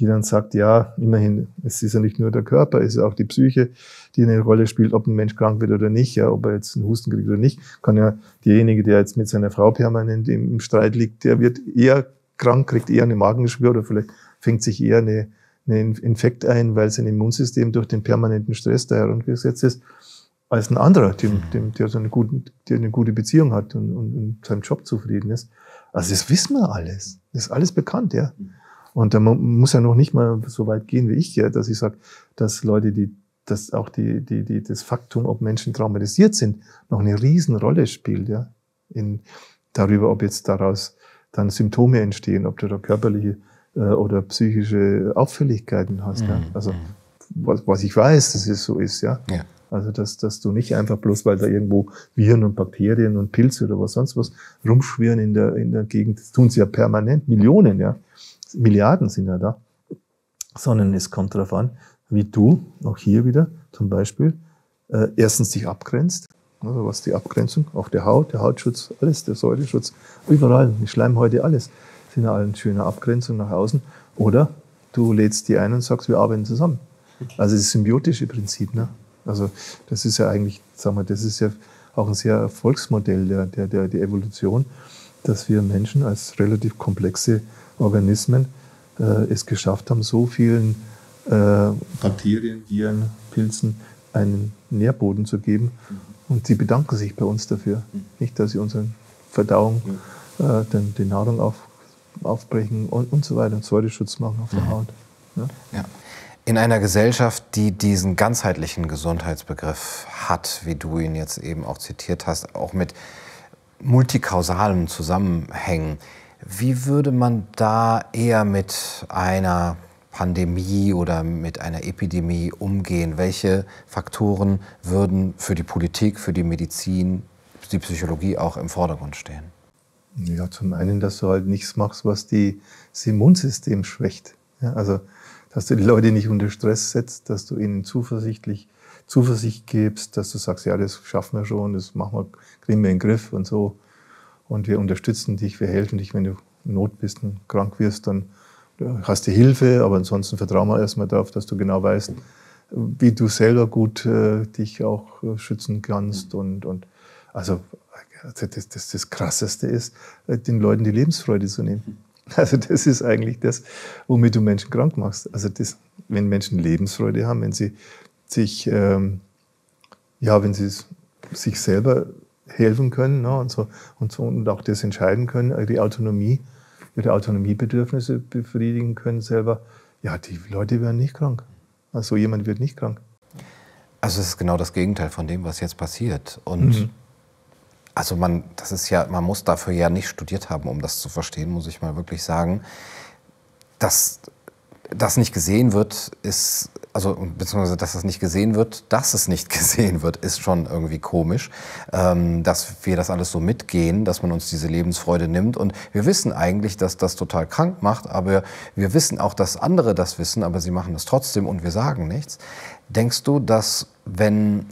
die dann sagt, ja, immerhin, es ist ja nicht nur der Körper, es ist auch die Psyche, die eine Rolle spielt, ob ein Mensch krank wird oder nicht, ja, ob er jetzt einen Husten kriegt oder nicht, kann ja derjenige, der jetzt mit seiner Frau permanent im, Streit liegt, der wird eher krank, kriegt eher eine Magengeschwür oder vielleicht fängt sich eher eine, eine Infekt ein, weil sein Immunsystem durch den permanenten Stress da heruntergesetzt ist, als ein anderer, dem, dem, der so eine gute, der eine gute Beziehung hat und, und, und seinem Job zufrieden ist. Also das wissen wir alles. Das ist alles bekannt, ja. Und da muss ja noch nicht mal so weit gehen wie ich, ja, dass ich sage, dass Leute, die dass auch die, die, die, das Faktum, ob Menschen traumatisiert sind, noch eine Riesenrolle spielt, ja, in, darüber, ob jetzt daraus dann Symptome entstehen, ob du da körperliche äh, oder psychische Auffälligkeiten hast. Mhm. Ja. Also, was, was ich weiß, dass es so ist, ja. ja. Also, dass, dass du nicht einfach bloß, weil da irgendwo Viren und Bakterien und Pilze oder was sonst was rumschwirren in der, in der Gegend, das tun sie ja permanent, Millionen, ja. Milliarden sind ja da. Sondern es kommt darauf an, wie du, auch hier wieder zum Beispiel, äh, erstens dich abgrenzt. Also was die Abgrenzung auf der Haut, der Hautschutz, alles, der Säureschutz, überall, die Schleimhäute, alles sind ja eine schöne Abgrenzung nach außen. Oder du lädst die ein und sagst, wir arbeiten zusammen. Also das symbiotische Prinzip. Ne? Also das ist ja eigentlich, sagen wir, das ist ja auch ein sehr Erfolgsmodell der, der, der, der Evolution, dass wir Menschen als relativ komplexe Organismen äh, es geschafft haben, so vielen äh, Bakterien, Viren, Pilzen einen Nährboden zu geben. Mhm. Und sie bedanken sich bei uns dafür. Mhm. Nicht, dass sie unsere Verdauung, äh, den, die Nahrung auf, aufbrechen und, und so weiter und Säureschutz machen auf der mhm. Haut. Ja? ja. In einer Gesellschaft, die diesen ganzheitlichen Gesundheitsbegriff hat, wie du ihn jetzt eben auch zitiert hast, auch mit multikausalem Zusammenhängen, wie würde man da eher mit einer Pandemie oder mit einer Epidemie umgehen? Welche Faktoren würden für die Politik, für die Medizin, die Psychologie auch im Vordergrund stehen? Ja, zum einen, dass du halt nichts machst, was die, das Immunsystem schwächt. Ja, also, dass du die Leute nicht unter Stress setzt, dass du ihnen zuversichtlich Zuversicht gibst, dass du sagst, ja, das schaffen wir schon, das machen wir, kriegen wir in den Griff und so. Und wir unterstützen dich, wir helfen dich, wenn du in Not bist und krank wirst, dann hast du Hilfe, aber ansonsten vertrauen wir erstmal darauf, dass du genau weißt, wie du selber gut äh, dich auch äh, schützen kannst. Und, und also das, das, das Krasseste ist, äh, den Leuten die Lebensfreude zu nehmen. Also das ist eigentlich das, womit du Menschen krank machst. Also das, wenn Menschen Lebensfreude haben, wenn sie sich, ähm, ja, wenn sie sich selber helfen können ne, und, so, und, so, und auch das entscheiden können, die Autonomie, ihre Autonomiebedürfnisse befriedigen können selber, ja, die Leute werden nicht krank. Also jemand wird nicht krank. Also es ist genau das Gegenteil von dem, was jetzt passiert. Und mhm. Also man, das ist ja, man muss dafür ja nicht studiert haben, um das zu verstehen, muss ich mal wirklich sagen. Dass das nicht gesehen wird, ist also beziehungsweise dass es nicht gesehen wird, dass es nicht gesehen wird, ist schon irgendwie komisch, ähm, dass wir das alles so mitgehen, dass man uns diese Lebensfreude nimmt und wir wissen eigentlich, dass das total krank macht, aber wir wissen auch, dass andere das wissen, aber sie machen es trotzdem und wir sagen nichts. Denkst du, dass wenn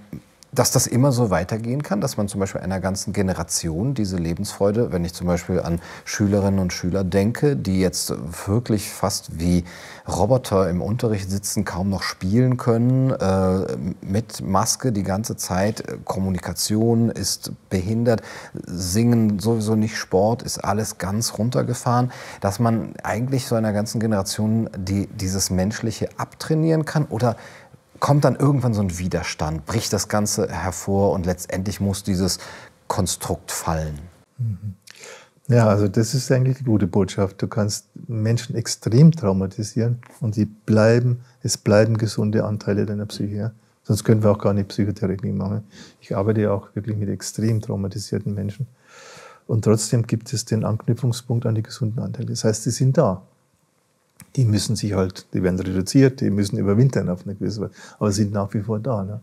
dass das immer so weitergehen kann, dass man zum Beispiel einer ganzen Generation diese Lebensfreude, wenn ich zum Beispiel an Schülerinnen und Schüler denke, die jetzt wirklich fast wie Roboter im Unterricht sitzen, kaum noch spielen können, äh, mit Maske die ganze Zeit, Kommunikation ist behindert, Singen sowieso nicht Sport, ist alles ganz runtergefahren, dass man eigentlich so einer ganzen Generation die, dieses Menschliche abtrainieren kann oder kommt dann irgendwann so ein Widerstand, bricht das Ganze hervor und letztendlich muss dieses Konstrukt fallen. Mhm. Ja, also das ist eigentlich die gute Botschaft. Du kannst Menschen extrem traumatisieren und sie bleiben, es bleiben gesunde Anteile deiner Psyche. Sonst können wir auch gar nicht Psychotherapie machen. Ich arbeite ja auch wirklich mit extrem traumatisierten Menschen. Und trotzdem gibt es den Anknüpfungspunkt an die gesunden Anteile. Das heißt, sie sind da die müssen sich halt, die werden reduziert, die müssen überwintern auf eine gewisse Weise, aber sind nach wie vor da. Ne?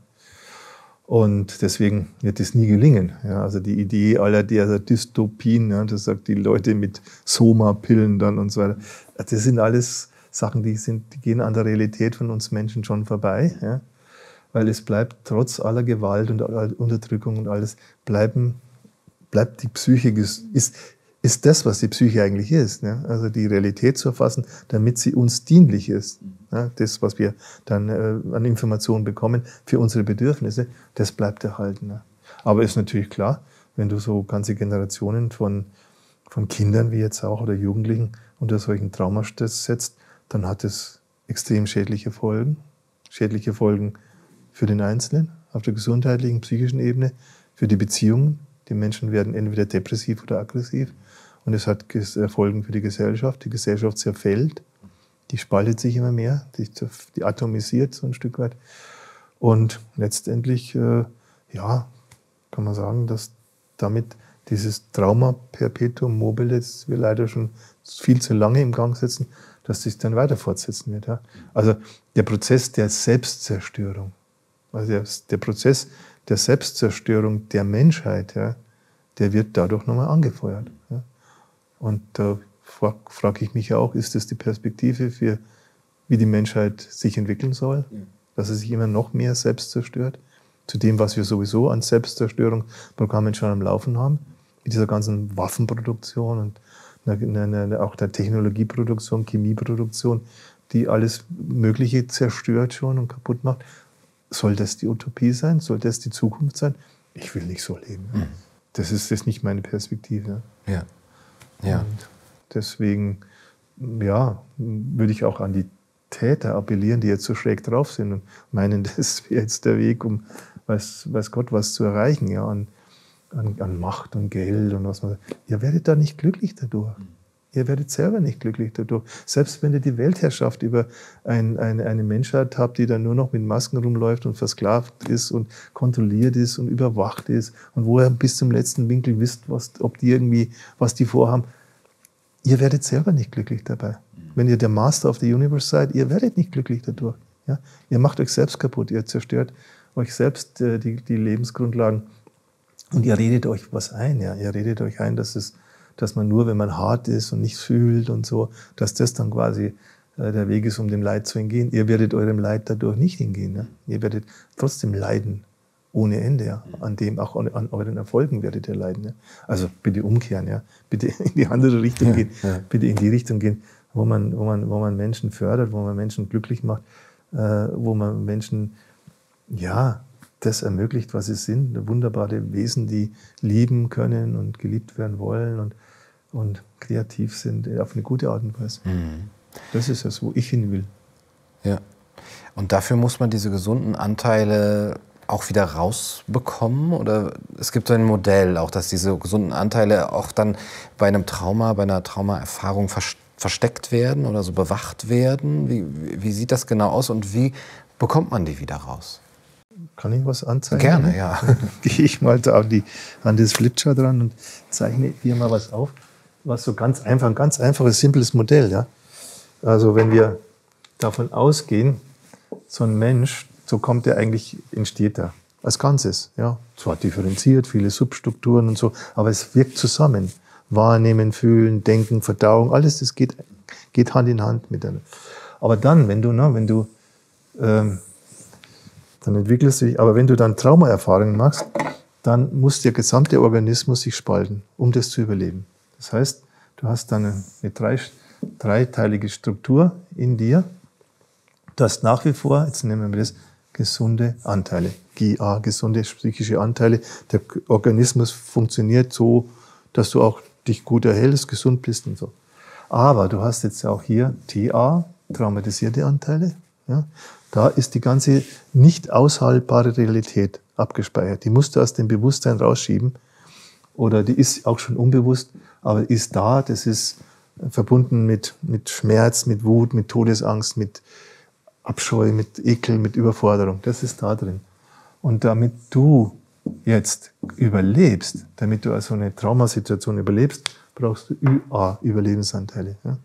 Und deswegen wird es nie gelingen. Ja? Also die Idee aller der Dystopien, ja, das sagt die Leute mit Soma-Pillen dann und so weiter, das sind alles Sachen, die, sind, die gehen an der Realität von uns Menschen schon vorbei. Ja? Weil es bleibt trotz aller Gewalt und Unterdrückung und alles, bleiben, bleibt die Psyche, ist, ist das, was die Psyche eigentlich ist. Ne? Also die Realität zu erfassen, damit sie uns dienlich ist. Ne? Das, was wir dann äh, an Informationen bekommen für unsere Bedürfnisse, das bleibt erhalten. Ne? Aber ist natürlich klar, wenn du so ganze Generationen von, von Kindern wie jetzt auch oder Jugendlichen unter solchen Traumastress setzt, dann hat es extrem schädliche Folgen. Schädliche Folgen für den Einzelnen auf der gesundheitlichen, psychischen Ebene, für die Beziehungen. Die Menschen werden entweder depressiv oder aggressiv. Und es hat Folgen für die Gesellschaft. Die Gesellschaft zerfällt, die spaltet sich immer mehr, die, die atomisiert so ein Stück weit. Und letztendlich, äh, ja, kann man sagen, dass damit dieses Trauma perpetuum mobile, das wir leider schon viel zu lange im Gang setzen, dass sich dann weiter fortsetzen wird. Ja. Also der Prozess der Selbstzerstörung, also der, der Prozess der Selbstzerstörung der Menschheit, ja, der wird dadurch nochmal angefeuert. Ja. Und da frage ich mich ja auch, ist das die Perspektive für, wie die Menschheit sich entwickeln soll? Dass sie sich immer noch mehr selbst zerstört? Zu dem, was wir sowieso an Selbstzerstörungsprogrammen schon am Laufen haben, mit dieser ganzen Waffenproduktion und auch der Technologieproduktion, Chemieproduktion, die alles Mögliche zerstört schon und kaputt macht. Soll das die Utopie sein? Soll das die Zukunft sein? Ich will nicht so leben. Mhm. Das, ist, das ist nicht meine Perspektive. Ja. Ja. Und deswegen, ja, würde ich auch an die Täter appellieren, die jetzt so schräg drauf sind und meinen, das wäre jetzt der Weg, um weiß, weiß Gott was zu erreichen. Ja. Und an, an Macht und Geld und was man. Ihr werdet da nicht glücklich dadurch. Ihr werdet selber nicht glücklich dadurch. Selbst wenn ihr die Weltherrschaft über ein, eine, eine Menschheit habt, die dann nur noch mit Masken rumläuft und versklavt ist und kontrolliert ist und überwacht ist und wo ihr bis zum letzten Winkel wisst, was, ob die irgendwie, was die vorhaben, ihr werdet selber nicht glücklich dabei. Wenn ihr der Master of the Universe seid, ihr werdet nicht glücklich dadurch. Ja? Ihr macht euch selbst kaputt, ihr zerstört euch selbst äh, die, die Lebensgrundlagen. Und ihr redet euch was ein, ja. Ihr redet euch ein, dass es, dass man nur, wenn man hart ist und nichts fühlt und so, dass das dann quasi äh, der Weg ist, um dem Leid zu entgehen. Ihr werdet eurem Leid dadurch nicht hingehen. Ja? Ihr werdet trotzdem leiden ohne Ende. Ja? An dem, auch an, an euren Erfolgen werdet ihr leiden. Ja? Also bitte umkehren, ja. Bitte in die andere Richtung gehen. Ja. Bitte in die Richtung gehen, wo man, wo man, wo man Menschen fördert, wo man Menschen glücklich macht, äh, wo man Menschen, ja, das ermöglicht, was sie sind. Wunderbare Wesen, die lieben können und geliebt werden wollen und, und kreativ sind auf eine gute Art und Weise. Mhm. Das ist es, wo ich hin will. Ja. Und dafür muss man diese gesunden Anteile auch wieder rausbekommen? Oder es gibt so ein Modell, auch dass diese gesunden Anteile auch dann bei einem Trauma, bei einer Traumaerfahrung versteckt werden oder so bewacht werden? Wie, wie sieht das genau aus und wie bekommt man die wieder raus? Kann ich was anzeigen? Gerne, ja. Gehe ich mal da an, die, an das Flipchart dran und zeichne hier mal was auf. Was so ganz einfach, ein ganz einfaches, simples Modell. Ja? Also wenn wir davon ausgehen, so ein Mensch, so kommt er eigentlich, entsteht er als Ganzes. Ja? Zwar differenziert, viele Substrukturen und so, aber es wirkt zusammen. Wahrnehmen, fühlen, denken, Verdauung, alles das geht, geht Hand in Hand miteinander. Aber dann, wenn du, na, wenn du ähm, dann entwickelst du dich. Aber wenn du dann Traumaerfahrungen machst, dann muss der gesamte Organismus sich spalten, um das zu überleben. Das heißt, du hast dann eine, drei, dreiteilige Struktur in dir. Du hast nach wie vor, jetzt nehmen wir das, gesunde Anteile. GA, gesunde psychische Anteile. Der Organismus funktioniert so, dass du auch dich gut erhältst, gesund bist und so. Aber du hast jetzt auch hier TA, traumatisierte Anteile. Ja? Da ist die ganze nicht aushaltbare Realität abgespeichert. Die musst du aus dem Bewusstsein rausschieben. Oder die ist auch schon unbewusst, aber ist da. Das ist verbunden mit, mit Schmerz, mit Wut, mit Todesangst, mit Abscheu, mit Ekel, mit Überforderung. Das ist da drin. Und damit du jetzt überlebst, damit du also eine Traumasituation überlebst, brauchst du UA, Überlebensanteile. Ja?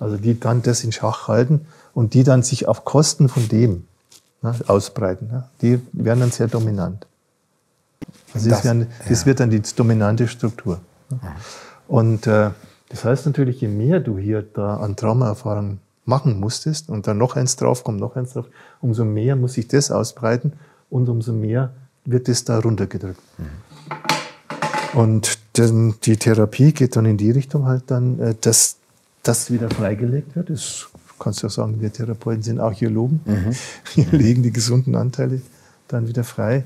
Also die dann das in Schach halten und die dann sich auf Kosten von dem ne, ausbreiten. Ne? Die werden dann sehr dominant. Also das, das, werden, das ja. wird dann die dominante Struktur. Ne? Und äh, das heißt natürlich, je mehr du hier da an Traumaerfahrungen machen musstest und dann noch eins draufkommt, noch eins drauf, umso mehr muss sich das ausbreiten und umso mehr wird es da runtergedrückt. Mhm. Und die Therapie geht dann in die Richtung halt dann, äh, dass das wieder freigelegt wird. Das kannst du ja sagen, wir Therapeuten sind Archäologen. Mhm. Wir legen die gesunden Anteile dann wieder frei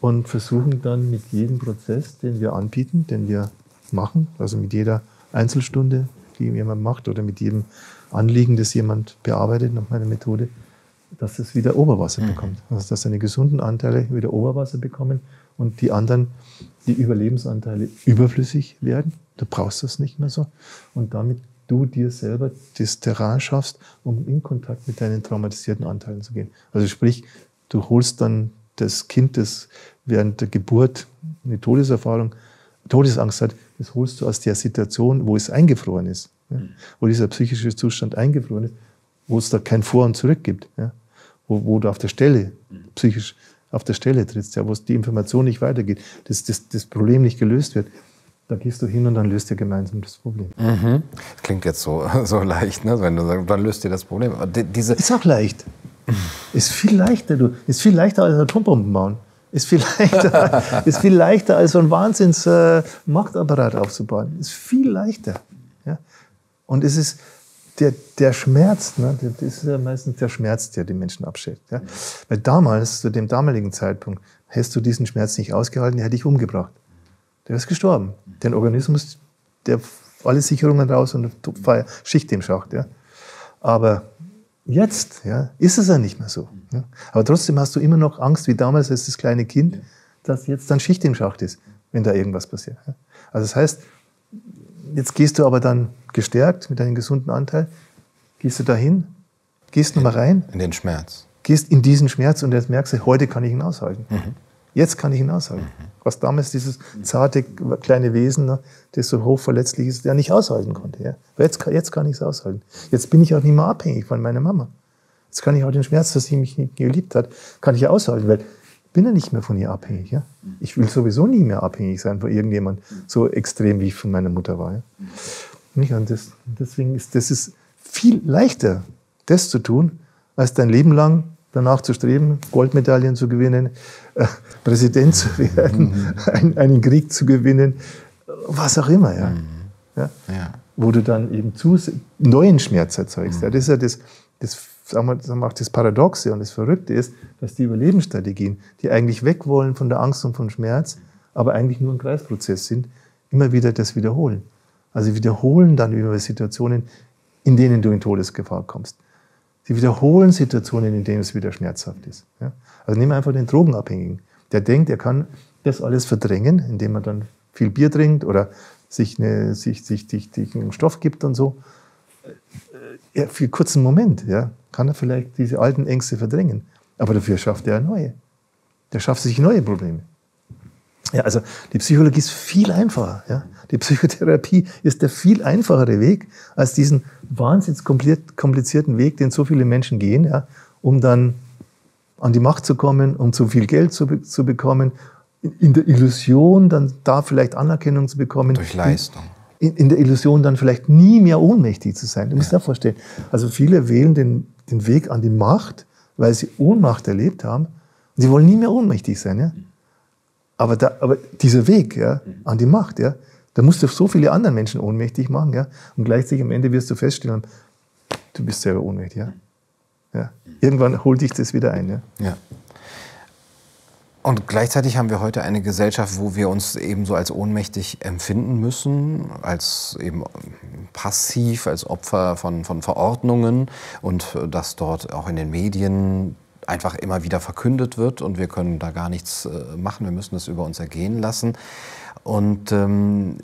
und versuchen dann mit jedem Prozess, den wir anbieten, den wir machen, also mit jeder Einzelstunde, die jemand macht oder mit jedem Anliegen, das jemand bearbeitet nach meiner Methode, dass es wieder Oberwasser mhm. bekommt. Also dass seine gesunden Anteile wieder Oberwasser bekommen und die anderen, die Überlebensanteile überflüssig werden. Du brauchst das nicht mehr so. Und damit du dir selber das Terrain schaffst, um in Kontakt mit deinen traumatisierten Anteilen zu gehen. Also sprich, du holst dann das Kind, das während der Geburt eine Todeserfahrung, Todesangst hat, das holst du aus der Situation, wo es eingefroren ist, ja, wo dieser psychische Zustand eingefroren ist, wo es da kein Vor und Zurück gibt, ja, wo, wo du auf der Stelle psychisch auf der Stelle trittst, ja, wo die Information nicht weitergeht, dass das, das Problem nicht gelöst wird. Da gehst du hin und dann löst ihr gemeinsam das Problem. Mhm. Das klingt jetzt so, so leicht, ne? wenn du sagst, dann löst ihr das Problem. Diese ist auch leicht. Ist viel leichter, du. Ist viel leichter als Atombomben bauen. Ist viel leichter, ist viel leichter als so ein Wahnsinns-Machtapparat äh, aufzubauen. Ist viel leichter. Ja? Und es ist der, der Schmerz, ne? das ist ja meistens der Schmerz, der die Menschen abschreckt. Ja? Weil damals, zu dem damaligen Zeitpunkt, hättest du diesen Schmerz nicht ausgehalten, der hätte dich umgebracht. Der ist gestorben. Der Organismus, der alle Sicherungen raus und Schicht im Schacht. Ja? Aber jetzt ja, ist es ja nicht mehr so. Ja? Aber trotzdem hast du immer noch Angst, wie damals als das kleine Kind, dass jetzt dann Schicht im Schacht ist, wenn da irgendwas passiert. Ja? Also das heißt, jetzt gehst du aber dann gestärkt mit deinem gesunden Anteil, gehst du dahin, gehst nochmal rein. In den Schmerz. Gehst in diesen Schmerz und jetzt merkst du, heute kann ich ihn aushalten. Mhm. Jetzt kann ich ihn aushalten. Mhm. Was damals dieses zarte kleine Wesen, ne, das so hochverletzlich ist, der nicht aushalten konnte. Ja. Jetzt, jetzt kann ich es aushalten. Jetzt bin ich auch nicht mehr abhängig von meiner Mama. Jetzt kann ich auch den Schmerz, dass sie mich nicht geliebt hat, kann ich ja aushalten, weil ich bin ja nicht mehr von ihr abhängig. Ja. Ich will sowieso nie mehr abhängig sein von irgendjemand so extrem, wie ich von meiner Mutter war. Ja. Nicht? Und das, deswegen ist das ist viel leichter, das zu tun, als dein Leben lang danach zu streben, Goldmedaillen zu gewinnen, äh, Präsident zu werden, mhm. ein, einen Krieg zu gewinnen, was auch immer. Ja. Mhm. Ja? ja. Wo du dann eben zu neuen Schmerz erzeugst. Mhm. Ja, das ist ja das, das, sagen wir, sagen wir auch das Paradoxe und das Verrückte ist, dass die Überlebensstrategien, die eigentlich weg wollen von der Angst und vom Schmerz, aber eigentlich nur ein Kreisprozess sind, immer wieder das wiederholen. Also wiederholen dann über Situationen, in denen du in Todesgefahr kommst. Sie wiederholen Situationen, in denen es wieder schmerzhaft ist. Ja? Also nehmen wir einfach den Drogenabhängigen. Der denkt, er kann das alles verdrängen, indem er dann viel Bier trinkt oder sich, eine, sich, sich, sich, sich einen Stoff gibt und so. Ja, für einen kurzen Moment ja, kann er vielleicht diese alten Ängste verdrängen. Aber dafür schafft er neue. Der schafft sich neue Probleme. Ja, also die Psychologie ist viel einfacher. Ja. Die Psychotherapie ist der viel einfachere Weg als diesen wahnsinnig komplizierten Weg, den so viele Menschen gehen, ja, um dann an die Macht zu kommen, um zu viel Geld zu, zu bekommen, in der Illusion dann da vielleicht Anerkennung zu bekommen. Durch Leistung. In, in der Illusion dann vielleicht nie mehr ohnmächtig zu sein. Du musst ja. dir vorstellen. Also viele wählen den, den Weg an die Macht, weil sie Ohnmacht erlebt haben. Und sie wollen nie mehr ohnmächtig sein. Ja? Aber, da, aber dieser Weg ja, an die Macht, ja, da musst du so viele andere Menschen ohnmächtig machen. Ja, und gleichzeitig am Ende wirst du feststellen, du bist selber ohnmächtig. Ja. Ja. Irgendwann holt dich das wieder ein. Ja. ja. Und gleichzeitig haben wir heute eine Gesellschaft, wo wir uns eben so als ohnmächtig empfinden müssen, als eben passiv, als Opfer von, von Verordnungen und dass dort auch in den Medien einfach immer wieder verkündet wird und wir können da gar nichts äh, machen, wir müssen es über uns ergehen lassen. Und ähm,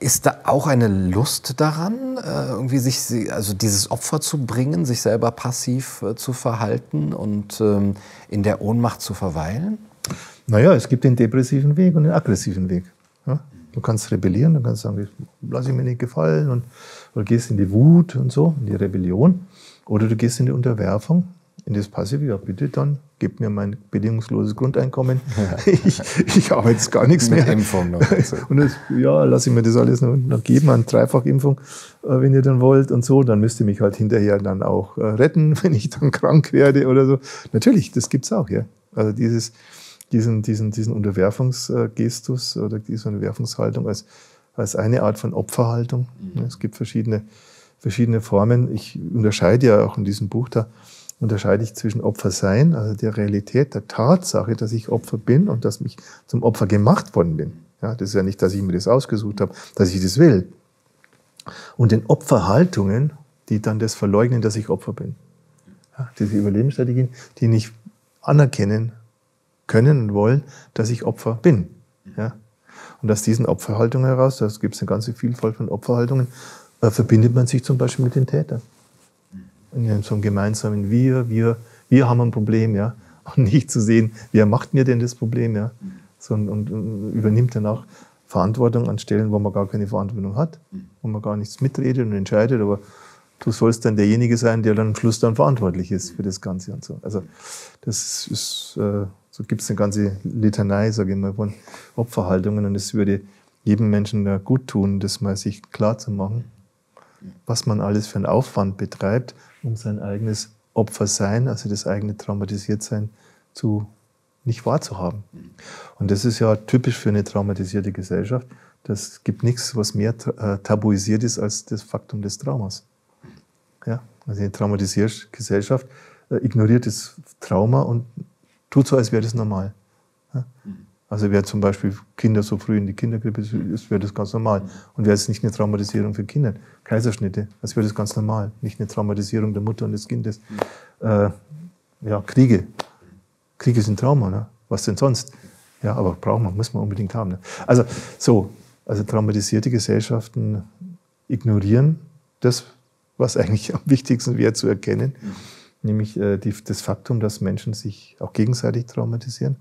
ist da auch eine Lust daran, äh, irgendwie sich, also dieses Opfer zu bringen, sich selber passiv äh, zu verhalten und ähm, in der Ohnmacht zu verweilen? Naja, es gibt den depressiven Weg und den aggressiven Weg. Ja? Du kannst rebellieren, du kannst sagen, lass ich mir nicht gefallen und oder gehst in die Wut und so, in die Rebellion. Oder du gehst in die Unterwerfung in das Passive, ja bitte, dann gib mir mein bedingungsloses Grundeinkommen. Ja. Ich, ich arbeite jetzt gar nichts Mit mehr. Impfung noch. Und das, ja, lass ich mir das alles noch, noch geben, eine Dreifachimpfung, äh, wenn ihr dann wollt und so. Dann müsst ihr mich halt hinterher dann auch äh, retten, wenn ich dann krank werde oder so. Natürlich, das gibt's auch, ja. Also dieses, diesen, diesen, diesen Unterwerfungsgestus oder diese Unterwerfungshaltung als, als eine Art von Opferhaltung. Mhm. Es gibt verschiedene, verschiedene Formen. Ich unterscheide ja auch in diesem Buch da, unterscheide ich zwischen Opfersein, also der Realität, der Tatsache, dass ich Opfer bin und dass ich zum Opfer gemacht worden bin. Ja, das ist ja nicht, dass ich mir das ausgesucht habe, dass ich das will. Und den Opferhaltungen, die dann das verleugnen, dass ich Opfer bin. Ja, diese Überlebensstrategien, die nicht anerkennen können und wollen, dass ich Opfer bin. Ja? Und aus diesen Opferhaltungen heraus, da gibt es eine ganze Vielfalt von Opferhaltungen, äh, verbindet man sich zum Beispiel mit den Tätern. In so einem gemeinsamen Wir, wir, wir haben ein Problem, ja. Und nicht zu sehen, wer macht mir denn das Problem, ja. Sondern, und, und übernimmt dann auch Verantwortung an Stellen, wo man gar keine Verantwortung hat, wo man gar nichts mitredet und entscheidet, aber du sollst dann derjenige sein, der dann am Schluss dann verantwortlich ist für das Ganze und so. Also das ist, äh, so gibt es eine ganze Litanei, sage ich mal, von Opferhaltungen und es würde jedem Menschen gut tun, das mal sich klar zu machen, was man alles für einen Aufwand betreibt, um sein eigenes Opfersein, also das eigene Traumatisiertsein, zu nicht wahrzuhaben. Und das ist ja typisch für eine traumatisierte Gesellschaft. Das gibt nichts, was mehr äh, tabuisiert ist als das Faktum des Traumas. Ja? Also eine traumatisierte Gesellschaft äh, ignoriert das Trauma und tut so, als wäre das normal. Ja? Also wäre zum Beispiel Kinder so früh in die Kindergrippe, wäre das ganz normal. Und wäre es nicht eine Traumatisierung für Kinder. Kaiserschnitte, als wäre das ganz normal. Nicht eine Traumatisierung der Mutter und des Kindes. Äh, ja, Kriege. Kriege sind Trauma, ne? was denn sonst? Ja, aber braucht man, muss man unbedingt haben. Ne? Also so, also traumatisierte Gesellschaften ignorieren das, was eigentlich am wichtigsten wäre zu erkennen, mhm. nämlich äh, die, das Faktum, dass Menschen sich auch gegenseitig traumatisieren.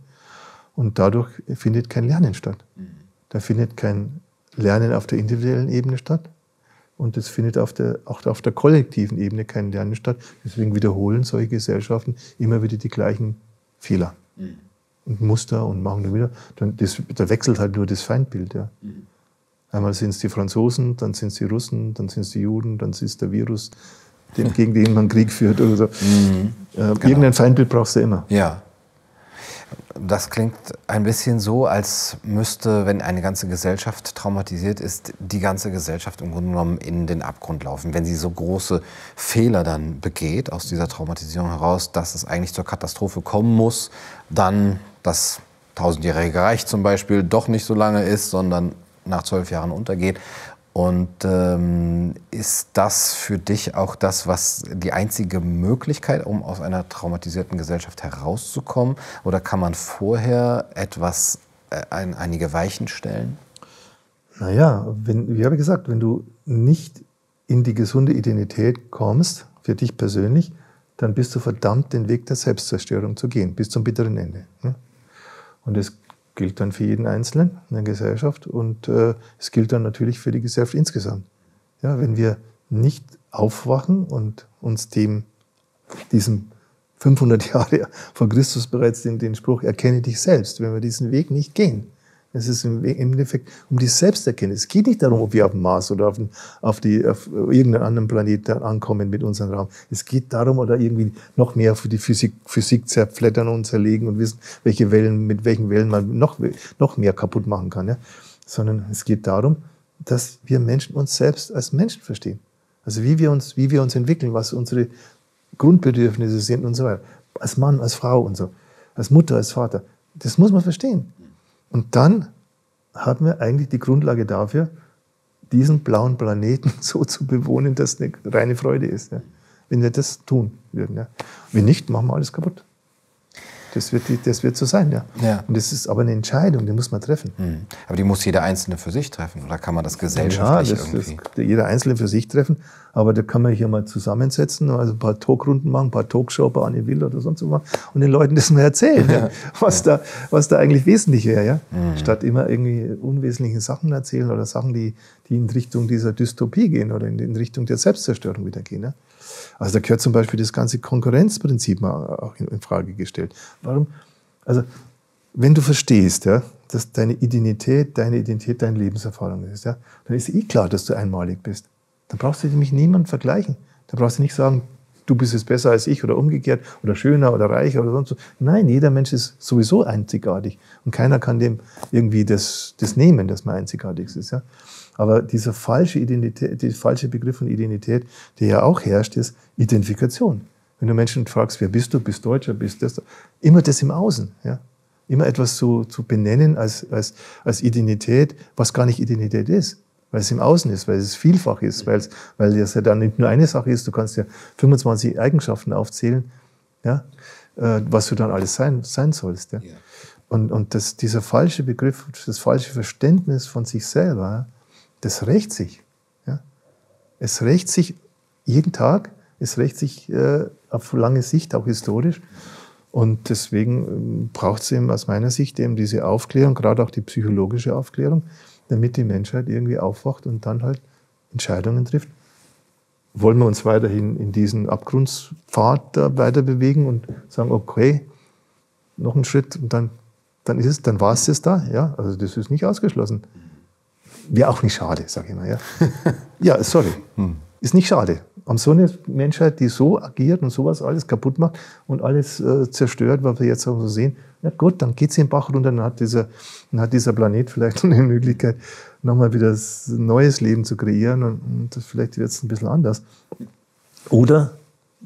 Und dadurch findet kein Lernen statt. Mhm. Da findet kein Lernen auf der individuellen Ebene statt. Und es findet auf der, auch auf der kollektiven Ebene kein Lernen statt. Deswegen wiederholen solche Gesellschaften immer wieder die gleichen Fehler mhm. und Muster und machen dann wieder. Dann das, da wechselt halt nur das Feindbild. Ja. Mhm. Einmal sind es die Franzosen, dann sind es die Russen, dann sind es die Juden, dann ist es der Virus, den, gegen den man Krieg führt oder so. Mhm, äh, genau. Irgendein Feindbild brauchst du immer. Ja. Das klingt ein bisschen so, als müsste, wenn eine ganze Gesellschaft traumatisiert ist, die ganze Gesellschaft im Grunde genommen in den Abgrund laufen. Wenn sie so große Fehler dann begeht aus dieser Traumatisierung heraus, dass es eigentlich zur Katastrophe kommen muss, dann das tausendjährige Reich zum Beispiel doch nicht so lange ist, sondern nach zwölf Jahren untergeht. Und ähm, ist das für dich auch das, was die einzige Möglichkeit, um aus einer traumatisierten Gesellschaft herauszukommen? Oder kann man vorher etwas, äh, ein, einige Weichen stellen? Naja, wenn, wie habe ich gesagt, wenn du nicht in die gesunde Identität kommst, für dich persönlich, dann bist du verdammt, den Weg der Selbstzerstörung zu gehen, bis zum bitteren Ende. Ne? Und es gilt dann für jeden Einzelnen in der Gesellschaft und äh, es gilt dann natürlich für die Gesellschaft insgesamt. Ja, wenn wir nicht aufwachen und uns dem, diesem 500 Jahre vor Christus bereits den, den Spruch, erkenne dich selbst, wenn wir diesen Weg nicht gehen, es ist im Endeffekt um die Selbsterkenntnis. Es geht nicht darum, ob wir auf dem Mars oder auf, auf, die, auf irgendeinem anderen Planeten ankommen mit unserem Raum. Es geht darum, oder irgendwie noch mehr für die Physik, Physik zerflettern und zerlegen und wissen, welche Wellen, mit welchen Wellen man noch, noch mehr kaputt machen kann. Ja? Sondern es geht darum, dass wir Menschen uns selbst als Menschen verstehen. Also wie wir uns, wie wir uns entwickeln, was unsere Grundbedürfnisse sind und so weiter. Als Mann, als Frau und so. Als Mutter, als Vater. Das muss man verstehen. Und dann haben wir eigentlich die Grundlage dafür, diesen blauen Planeten so zu bewohnen, dass es eine reine Freude ist. Ja. Wenn wir das tun würden. Ja. Wenn nicht, machen wir alles kaputt. Das wird, das wird so sein, ja. ja. Und das ist aber eine Entscheidung, die muss man treffen. Mhm. Aber die muss jeder Einzelne für sich treffen, oder kann man das gesellschaftlich ja, das, irgendwie? Das, jeder Einzelne für sich treffen, aber da kann man hier mal zusammensetzen, also ein paar Talkrunden machen, ein paar Talkshow bei Anne Will oder sonst was und den Leuten das mal erzählen, ja. was, Da, was da eigentlich wesentlich wäre, ja. Mhm. Statt immer irgendwie unwesentliche Sachen erzählen oder Sachen, die, die in Richtung dieser Dystopie gehen oder in, in Richtung der Selbstzerstörung wieder gehen. Ja. Also da gehört zum Beispiel das ganze Konkurrenzprinzip mal auch in, in Frage gestellt. Warum? Also wenn du verstehst, ja, dass deine Identität, deine Identität deine Lebenserfahrung ist, ja, dann ist eh klar, dass du einmalig bist. Dann brauchst du dich mit niemandem vergleichen. Da brauchst du nicht sagen, du bist es besser als ich oder umgekehrt oder schöner oder reicher oder sonst so. Nein, jeder Mensch ist sowieso einzigartig und keiner kann dem irgendwie das, das nehmen, dass man einzigartig ist. Ja? Aber dieser falsche Identität, der falsche Begriff von Identität, der ja auch herrscht, ist Identifikation. Wenn du Menschen fragst, wer bist du, bist Deutscher, bist das, immer das im Außen. Ja? Immer etwas zu, zu benennen als, als, als Identität, was gar nicht Identität ist weil es im Außen ist, weil es vielfach ist, weil es, weil es ja dann nicht nur eine Sache ist, du kannst ja 25 Eigenschaften aufzählen, ja, äh, was du dann alles sein, sein sollst. Ja. ja. Und, und das, dieser falsche Begriff, das falsche Verständnis von sich selber, das rächt sich. Ja. Es rächt sich jeden Tag, es rächt sich äh, auf lange Sicht, auch historisch. Und deswegen ähm, braucht es eben aus meiner Sicht eben diese Aufklärung, gerade auch die psychologische Aufklärung, damit die Menschheit irgendwie aufwacht und dann halt Entscheidungen trifft. Wollen wir uns weiterhin in diesen Abgrundspfad da weiter bewegen und sagen, okay, noch einen Schritt und dann, dann ist es, dann war es das da, ja, also das ist nicht ausgeschlossen. Wäre auch nicht schade, sage ich mal, ja. ja, sorry. Hm. Ist nicht schade. Haben so eine Menschheit, die so agiert und sowas alles kaputt macht und alles äh, zerstört, was wir jetzt auch so sehen, ja gut, dann geht es in den Bach runter, dann hat dieser, dann hat dieser Planet vielleicht eine Möglichkeit, nochmal wieder ein neues Leben zu kreieren und, und vielleicht jetzt ein bisschen anders. Oder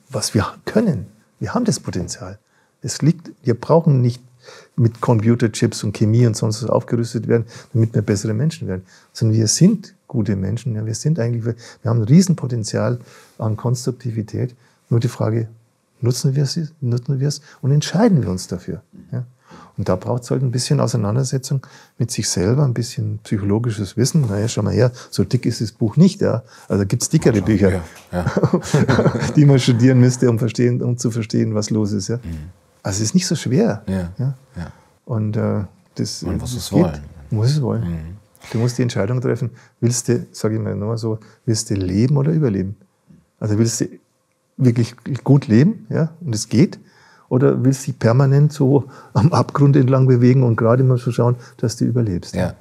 was wir können, wir haben das Potenzial. Es liegt, wir brauchen nicht mit Computerchips und Chemie und sonst was aufgerüstet werden, damit wir bessere Menschen werden, sondern wir sind gute Menschen. Ja, wir sind eigentlich, wir haben ein Riesenpotenzial an Konstruktivität. Nur die Frage, nutzen wir es, nutzen wir es und entscheiden wir uns dafür. Ja? Und da braucht es halt ein bisschen Auseinandersetzung mit sich selber, ein bisschen psychologisches Wissen. Naja, schau mal her, so dick ist das Buch nicht. Ja? Also gibt es dickere Bücher, ja, ja. die man studieren müsste, um, verstehen, um zu verstehen, was los ist. Ja? Mhm. Also es ist nicht so schwer. Ja. Ja? Und äh, das Man muss es wollen. Muss es wollen. Mhm. Du musst die Entscheidung treffen, willst du, sage ich mal nochmal so, willst du leben oder überleben? Also willst du wirklich gut leben, ja, und es geht, oder willst du dich permanent so am Abgrund entlang bewegen und gerade immer so schauen, dass du überlebst? Ja.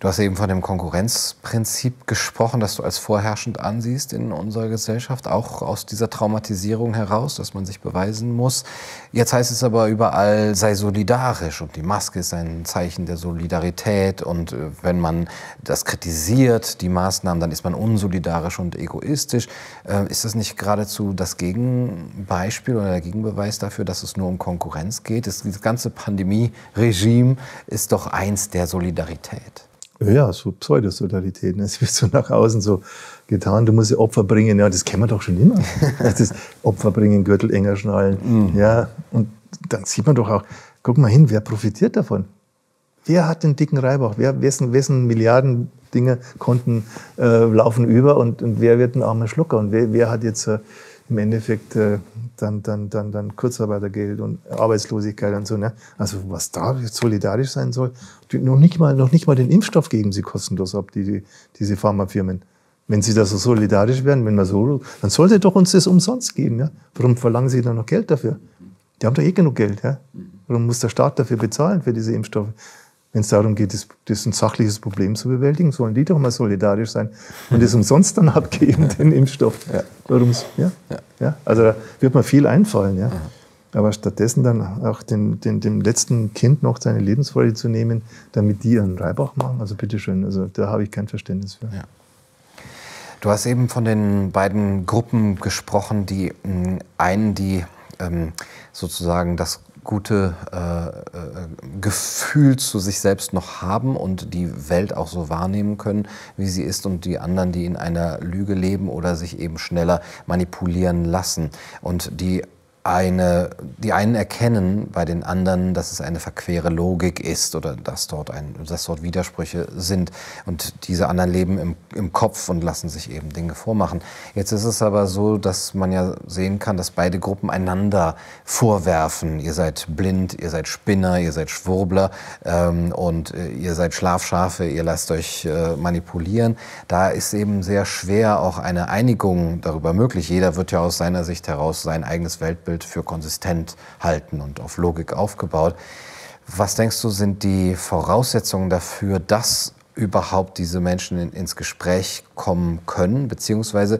Du hast eben von dem Konkurrenzprinzip gesprochen, das du als vorherrschend ansiehst in unserer Gesellschaft, auch aus dieser Traumatisierung heraus, dass man sich beweisen muss. Jetzt heißt es aber überall, sei solidarisch und die Maske ist ein Zeichen der Solidarität und äh, wenn man das kritisiert, die Maßnahmen, dann ist man unsolidarisch und egoistisch. Äh, ist das nicht geradezu das Gegenbeispiel oder der Gegenbeweis dafür, dass es nur um Konkurrenz geht? Das, ganze Pandemie-Regime ist doch eins der Solidarität. Ja, so Pseudosolidarität. Ne? Es wird so nach außen so getan, du musst Opfer bringen. Ja, das kennen wir doch schon immer. Das Opfer bringen, Gürtel enger schnallen. Mhm. Ja, und dann sieht man doch auch, guck mal hin, wer profitiert davon? Wer hat den dicken Reibach? Wer, wessen, wessen Milliarden Dinge Konten äh, laufen über und, und wer wird ein armer Schlucker? Und wer, wer hat jetzt äh, im Endeffekt äh, dann, dann, dann, dann Kurzarbeitergeld und Arbeitslosigkeit und so. Ne? Also was da solidarisch sein soll, die, noch, nicht mal, noch nicht mal den Impfstoff geben sie kostenlos ab, die, die, diese Pharmafirmen. Wenn sie da so solidarisch wären, wenn man so, dann sollte doch uns das umsonst geben. Ja? Warum verlangen sie dann noch Geld dafür? Die haben doch eh genug Geld. Ja? Warum muss der Staat dafür bezahlen für diese Impfstoffe? Wenn es darum geht, das, das ein sachliches Problem zu bewältigen, sollen die doch mal solidarisch sein und das umsonst dann abgeben, den Impfstoff. Ja. Warum's, ja? Ja. ja? Also da wird mir viel einfallen. Ja? Aber stattdessen dann auch den, den, dem letzten Kind noch seine Lebensfreude zu nehmen, damit die ihren Reibach machen, also bitteschön, also da habe ich kein Verständnis für. Ja. Du hast eben von den beiden Gruppen gesprochen, die einen, die ähm, sozusagen das gute äh, äh, Gefühl zu sich selbst noch haben und die Welt auch so wahrnehmen können, wie sie ist und die anderen, die in einer Lüge leben oder sich eben schneller manipulieren lassen. Und die eine, die einen erkennen bei den anderen, dass es eine verquere Logik ist oder dass dort, ein, dass dort Widersprüche sind. Und diese anderen leben im, im Kopf und lassen sich eben Dinge vormachen. Jetzt ist es aber so, dass man ja sehen kann, dass beide Gruppen einander vorwerfen. Ihr seid blind, ihr seid Spinner, ihr seid Schwurbler ähm, und äh, ihr seid Schlafschafe, ihr lasst euch äh, manipulieren. Da ist eben sehr schwer auch eine Einigung darüber möglich. Jeder wird ja aus seiner Sicht heraus sein eigenes Weltbild Weltbild für konsistent halten und auf Logik aufgebaut. Was denkst du, sind die Voraussetzungen dafür, dass überhaupt diese Menschen in, ins Gespräch kommen können? Beziehungsweise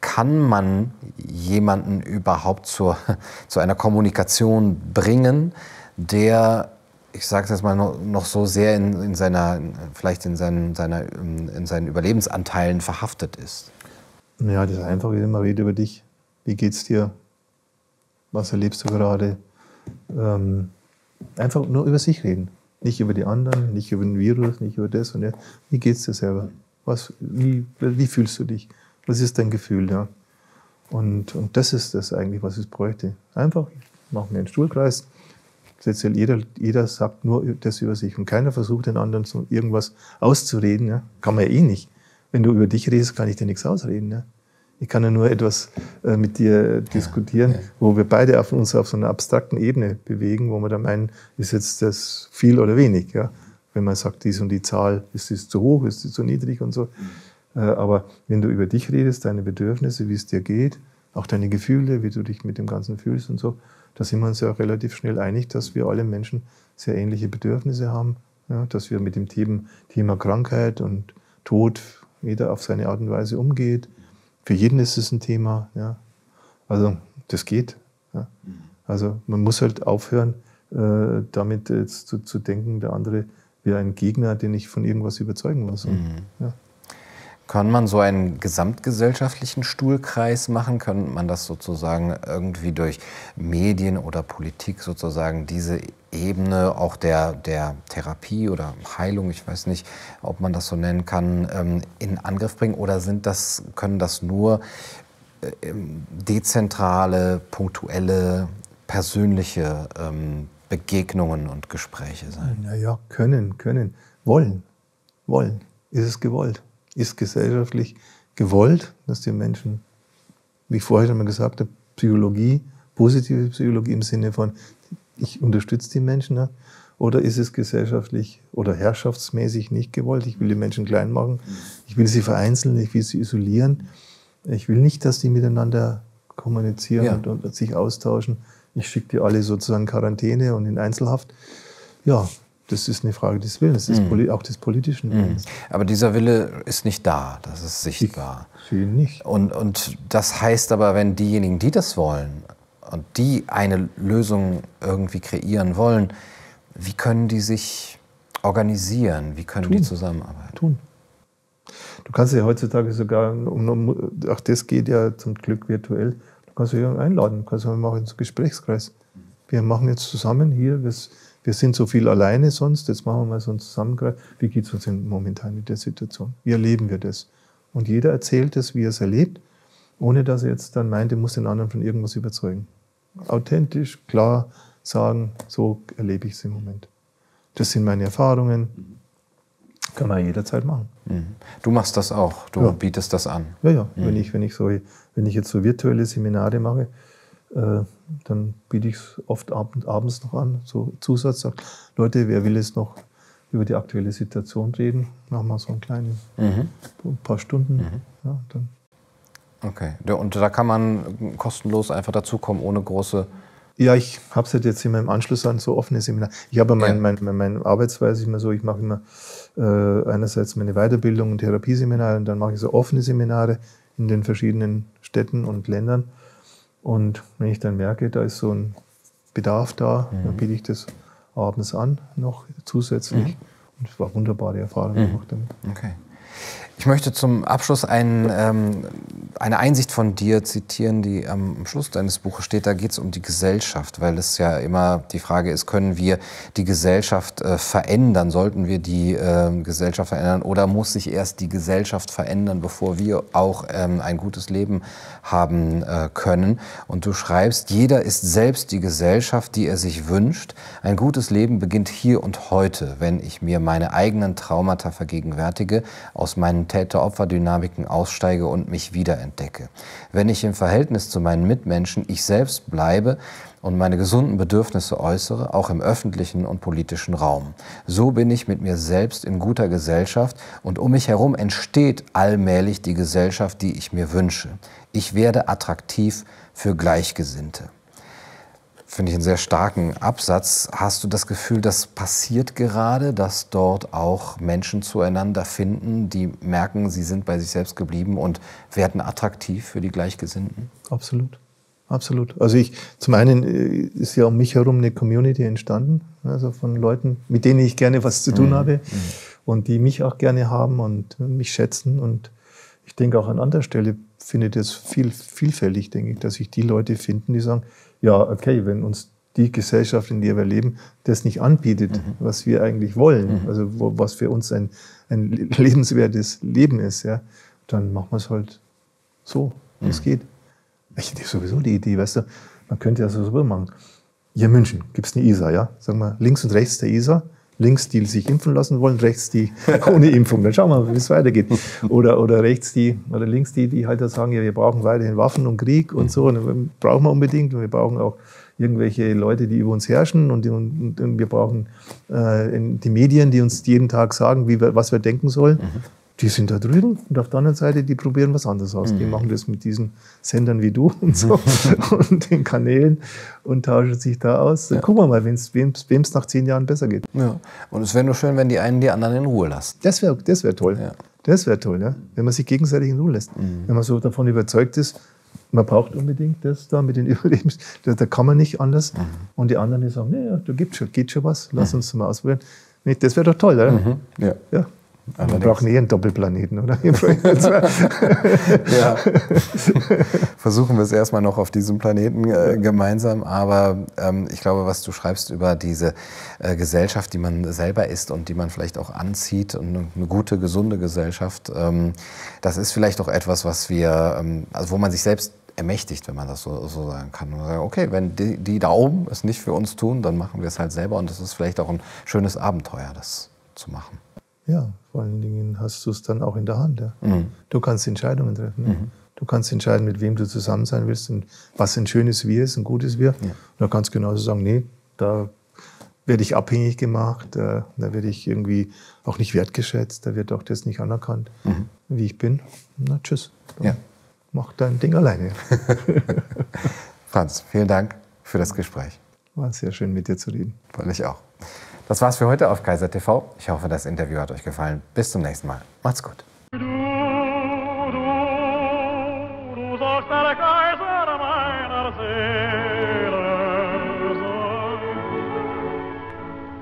kann man jemanden überhaupt zur, zu einer Kommunikation bringen, der, ich sage es jetzt mal, noch, so sehr in, in, seiner, vielleicht in seinen, seiner, in seinen Überlebensanteilen verhaftet ist? Ja, das ist einfach immer rede über dich. Wie geht's dir? Was erlebst du gerade? Ähm, einfach nur über sich reden. Nicht über die anderen, nicht über den Virus, nicht über das und das. Wie geht's dir selber? Was, wie, wie fühlst du dich? Was ist dein Gefühl? Ja? Und, und das ist das eigentlich, was es bräuchte. Einfach machen wir einen Stuhlkreis. Jeder, jeder sagt nur das über sich und keiner versucht den anderen irgendwas auszureden. Ja? Kann man ja eh nicht. Wenn du über dich redest, kann ich dir nichts ausreden. Ja? Ich kann ja nur etwas äh, mit dir diskutieren, ja, ja. wo wir beide auf uns auf so einer abstrakten Ebene bewegen, wo wir dann meinen, ist jetzt das viel oder wenig. Ja? Wenn man sagt, dies und die Zahl, ist es zu hoch, ist es zu niedrig und so. Mhm. Äh, aber wenn du über dich redest, deine Bedürfnisse, wie es dir geht, auch deine Gefühle, wie du dich mit dem Ganzen fühlst und so, da sind wir uns ja relativ schnell einig, dass wir alle Menschen sehr ähnliche Bedürfnisse haben, ja, dass wir mit dem Thema, Thema Krankheit und Tod jeder auf seine Art und Weise umgeht. Für jeden ist es ein Thema. Ja. Also das geht. Ja. Also man muss halt aufhören, äh, damit jetzt zu, zu, denken, der andere wäre ein Gegner, den ich von irgendwas überzeugen muss. Mhm. Ja. Kann man so einen gesamtgesellschaftlichen Stuhlkreis machen? Kann man das sozusagen irgendwie durch Medien oder Politik sozusagen diese Ebene auch der, der Therapie oder Heilung, ich weiß nicht, ob man das so nennen kann, ähm, in Angriff bringen? Oder sind das, können das nur äh, ähm, dezentrale, punktuelle, persönliche ähm, Begegnungen und Gespräche sein? Naja, können, können, wollen, wollen. Ist es gewollt? ist gesellschaftlich gewollt, dass die Menschen, wie ich vorher schon mal gesagt habe, Psychologie, positive Psychologie im Sinne von, ich unterstütze die Menschen, ja? oder ist es gesellschaftlich oder herrschaftsmäßig nicht gewollt? Ich will die Menschen klein machen, ich will sie vereinzeln, ich will sie isolieren. Ich will nicht, dass die miteinander kommunizieren ja. und, und, sich austauschen. Ich schicke die alle sozusagen Quarantäne und in Einzelhaft. Ja, das ist eine Frage des Willens, das mhm. auch des politischen mhm. Willens. Aber dieser Wille ist nicht da, das ist sichtbar. Ich sehe nicht. Und, und das heißt aber, wenn diejenigen, die das wollen und die eine Lösung irgendwie kreieren wollen, wie können die sich organisieren? Wie können Tun. die zusammenarbeiten? Tun. Du kannst ja heutzutage sogar, um, auch das geht ja zum Glück virtuell, du kannst ja einladen, du kannst ja machen einen Gesprächskreis. Wir machen jetzt zusammen hier, das wir sind so viel alleine sonst, jetzt machen wir mal so einen Zusammenkreis. Wie geht es uns momentan in der Situation? Wie erleben wir das? Und jeder erzählt es, wie er es erlebt, ohne dass er jetzt dann meint, er muss den anderen von irgendwas überzeugen. Authentisch, klar sagen, so erlebe ich es im Moment. Das sind meine Erfahrungen. Kann man jederzeit machen. Mhm. Du machst das auch, du ja. bietest das an. Ja, ja. Mhm. Wenn, ich, wenn, ich so, wenn ich jetzt so virtuelle Seminare mache, äh, dann biete ich es oft abend, abends noch an, so Zusatz, sagt, Leute, wer will jetzt noch über die aktuelle Situation reden, machen wir so einen kleinen, mhm. ein paar Stunden. Mhm. Ja, dann. Okay, und da kann man kostenlos einfach dazukommen, ohne große... Ja, ich habe es halt jetzt immer im Anschluss an so offene Seminare. Ich habe meine ja. mein, mein, mein Arbeitsweise immer so, ich mache immer äh, einerseits meine Weiterbildung und Therapieseminare und dann mache ich so offene Seminare in den verschiedenen Städten und Ländern. Und wenn ich dann merke, da ist so ein Bedarf da, mhm. dann biete ich das abends an, noch zusätzlich. Mhm. Und es war wunderbare Erfahrung mhm. gemacht damit. Okay. Ich möchte zum Abschluss ein, ähm, eine Einsicht von dir zitieren, die am Schluss deines Buches steht. Da geht es um die Gesellschaft, weil es ja immer die Frage ist, können wir die Gesellschaft äh, verändern? Sollten wir die äh, Gesellschaft verändern oder muss sich erst die Gesellschaft verändern, bevor wir auch ähm, ein gutes Leben haben äh, können? Und du schreibst, jeder ist selbst die Gesellschaft, die er sich wünscht. Ein gutes Leben beginnt hier und heute, wenn ich mir meine eigenen Traumata vergegenwärtige, aus meinen Täter-Opfer-Dynamiken aussteige und mich wiederentdecke. Wenn ich im Verhältnis zu meinen Mitmenschen ich selbst bleibe und meine gesunden Bedürfnisse äußere, auch im öffentlichen und politischen Raum. So bin ich mit mir selbst in guter Gesellschaft und um mich herum entsteht allmählich die Gesellschaft, die ich mir wünsche. Ich werde attraktiv für Gleichgesinnte. Finde ich einen sehr starken Absatz. Hast du das Gefühl, das passiert gerade, dass dort auch Menschen zueinander finden, die merken, sie sind bei sich selbst geblieben und werden attraktiv für die Gleichgesinnten? Absolut. Absolut. Also ich, zum einen äh, ist ja um mich herum eine Community entstanden, also von Leuten, mit denen ich gerne was zu tun mhm. habe mhm. und die mich auch gerne haben und mich schätzen. Und ich denke auch an anderer Stelle findet es viel vielfältig, denke ich, dass sich die Leute finden, die sagen, ja, okay, wenn uns die Gesellschaft, in der wir leben, das nicht anbietet, mhm. was wir eigentlich wollen, mhm. also wo, was für uns ein, ein lebenswertes Leben ist, ja, dann machen wir es halt so, wie mhm. es geht. Ich hätte sowieso die Idee, weißt du, man könnte ja so machen. Hier in München gibt es eine ISA, ja, sagen wir links und rechts der ISA, links die, sich impfen lassen wollen, rechts die ohne Impfung. Dann schauen wir mal, wie es weitergeht. Oder, oder rechts die, oder links die, die halt sagen, ja, wir brauchen weiterhin Waffen und Krieg und so. Und brauchen wir unbedingt. Und wir brauchen auch irgendwelche Leute, die über uns herrschen. Und, und, und wir brauchen äh, die Medien, die uns jeden Tag sagen, wie wir, was wir denken sollen. Mhm die sind da drüben und auf der anderen Seite, die probieren was anderes aus. Mhm. Die machen das mit diesen Sendern wie du und so und den Kanälen und tauschen sich da aus. Ja. Gucken wir mal, wem es nach zehn Jahren besser geht. Ja. Und es wäre nur schön, wenn die einen die anderen in Ruhe lassen. Das wäre das wär toll. Ja. Das wäre toll, ja? wenn man sich gegenseitig in Ruhe lässt. Mhm. Wenn man so davon überzeugt ist, man braucht unbedingt das da mit den Überlebens, da, da kann man nicht anders. Mhm. Und die anderen, die sagen, naja, da gibt schon, geht schon was, lass uns mal ausprobieren. Das wäre doch toll, oder? Mhm. Ja. Ja. Wir brauchen eh einen Doppelplaneten, oder? ja. Versuchen wir es erstmal noch auf diesem Planeten äh, gemeinsam. Aber ähm, ich glaube, was du schreibst über diese äh, Gesellschaft, die man selber ist und die man vielleicht auch anzieht und eine gute, gesunde Gesellschaft, ähm, das ist vielleicht auch etwas, was wir, ähm, also wo man sich selbst ermächtigt, wenn man das so, so sagen kann. Und sagen, okay, wenn die, die da oben es nicht für uns tun, dann machen wir es halt selber. Und das ist vielleicht auch ein schönes Abenteuer, das zu machen. Ja, vor allen Dingen hast du es dann auch in der Hand. Ja. Mhm. Du kannst Entscheidungen treffen. Ja. Mhm. Du kannst entscheiden, mit wem du zusammen sein willst und was ein schönes Wir ist, ein gutes Wir. Ja. Und da kannst du genauso sagen, nee, da werde ich abhängig gemacht, da, da werde ich irgendwie auch nicht wertgeschätzt, da wird auch das nicht anerkannt, mhm. wie ich bin. Na, tschüss. Ja. Mach dein Ding alleine. Franz, vielen Dank für das Gespräch. War sehr schön, mit dir zu reden. Fand ich auch. Das war's für heute auf Kaiser TV. Ich hoffe, das Interview hat euch gefallen. Bis zum nächsten Mal. Macht's gut.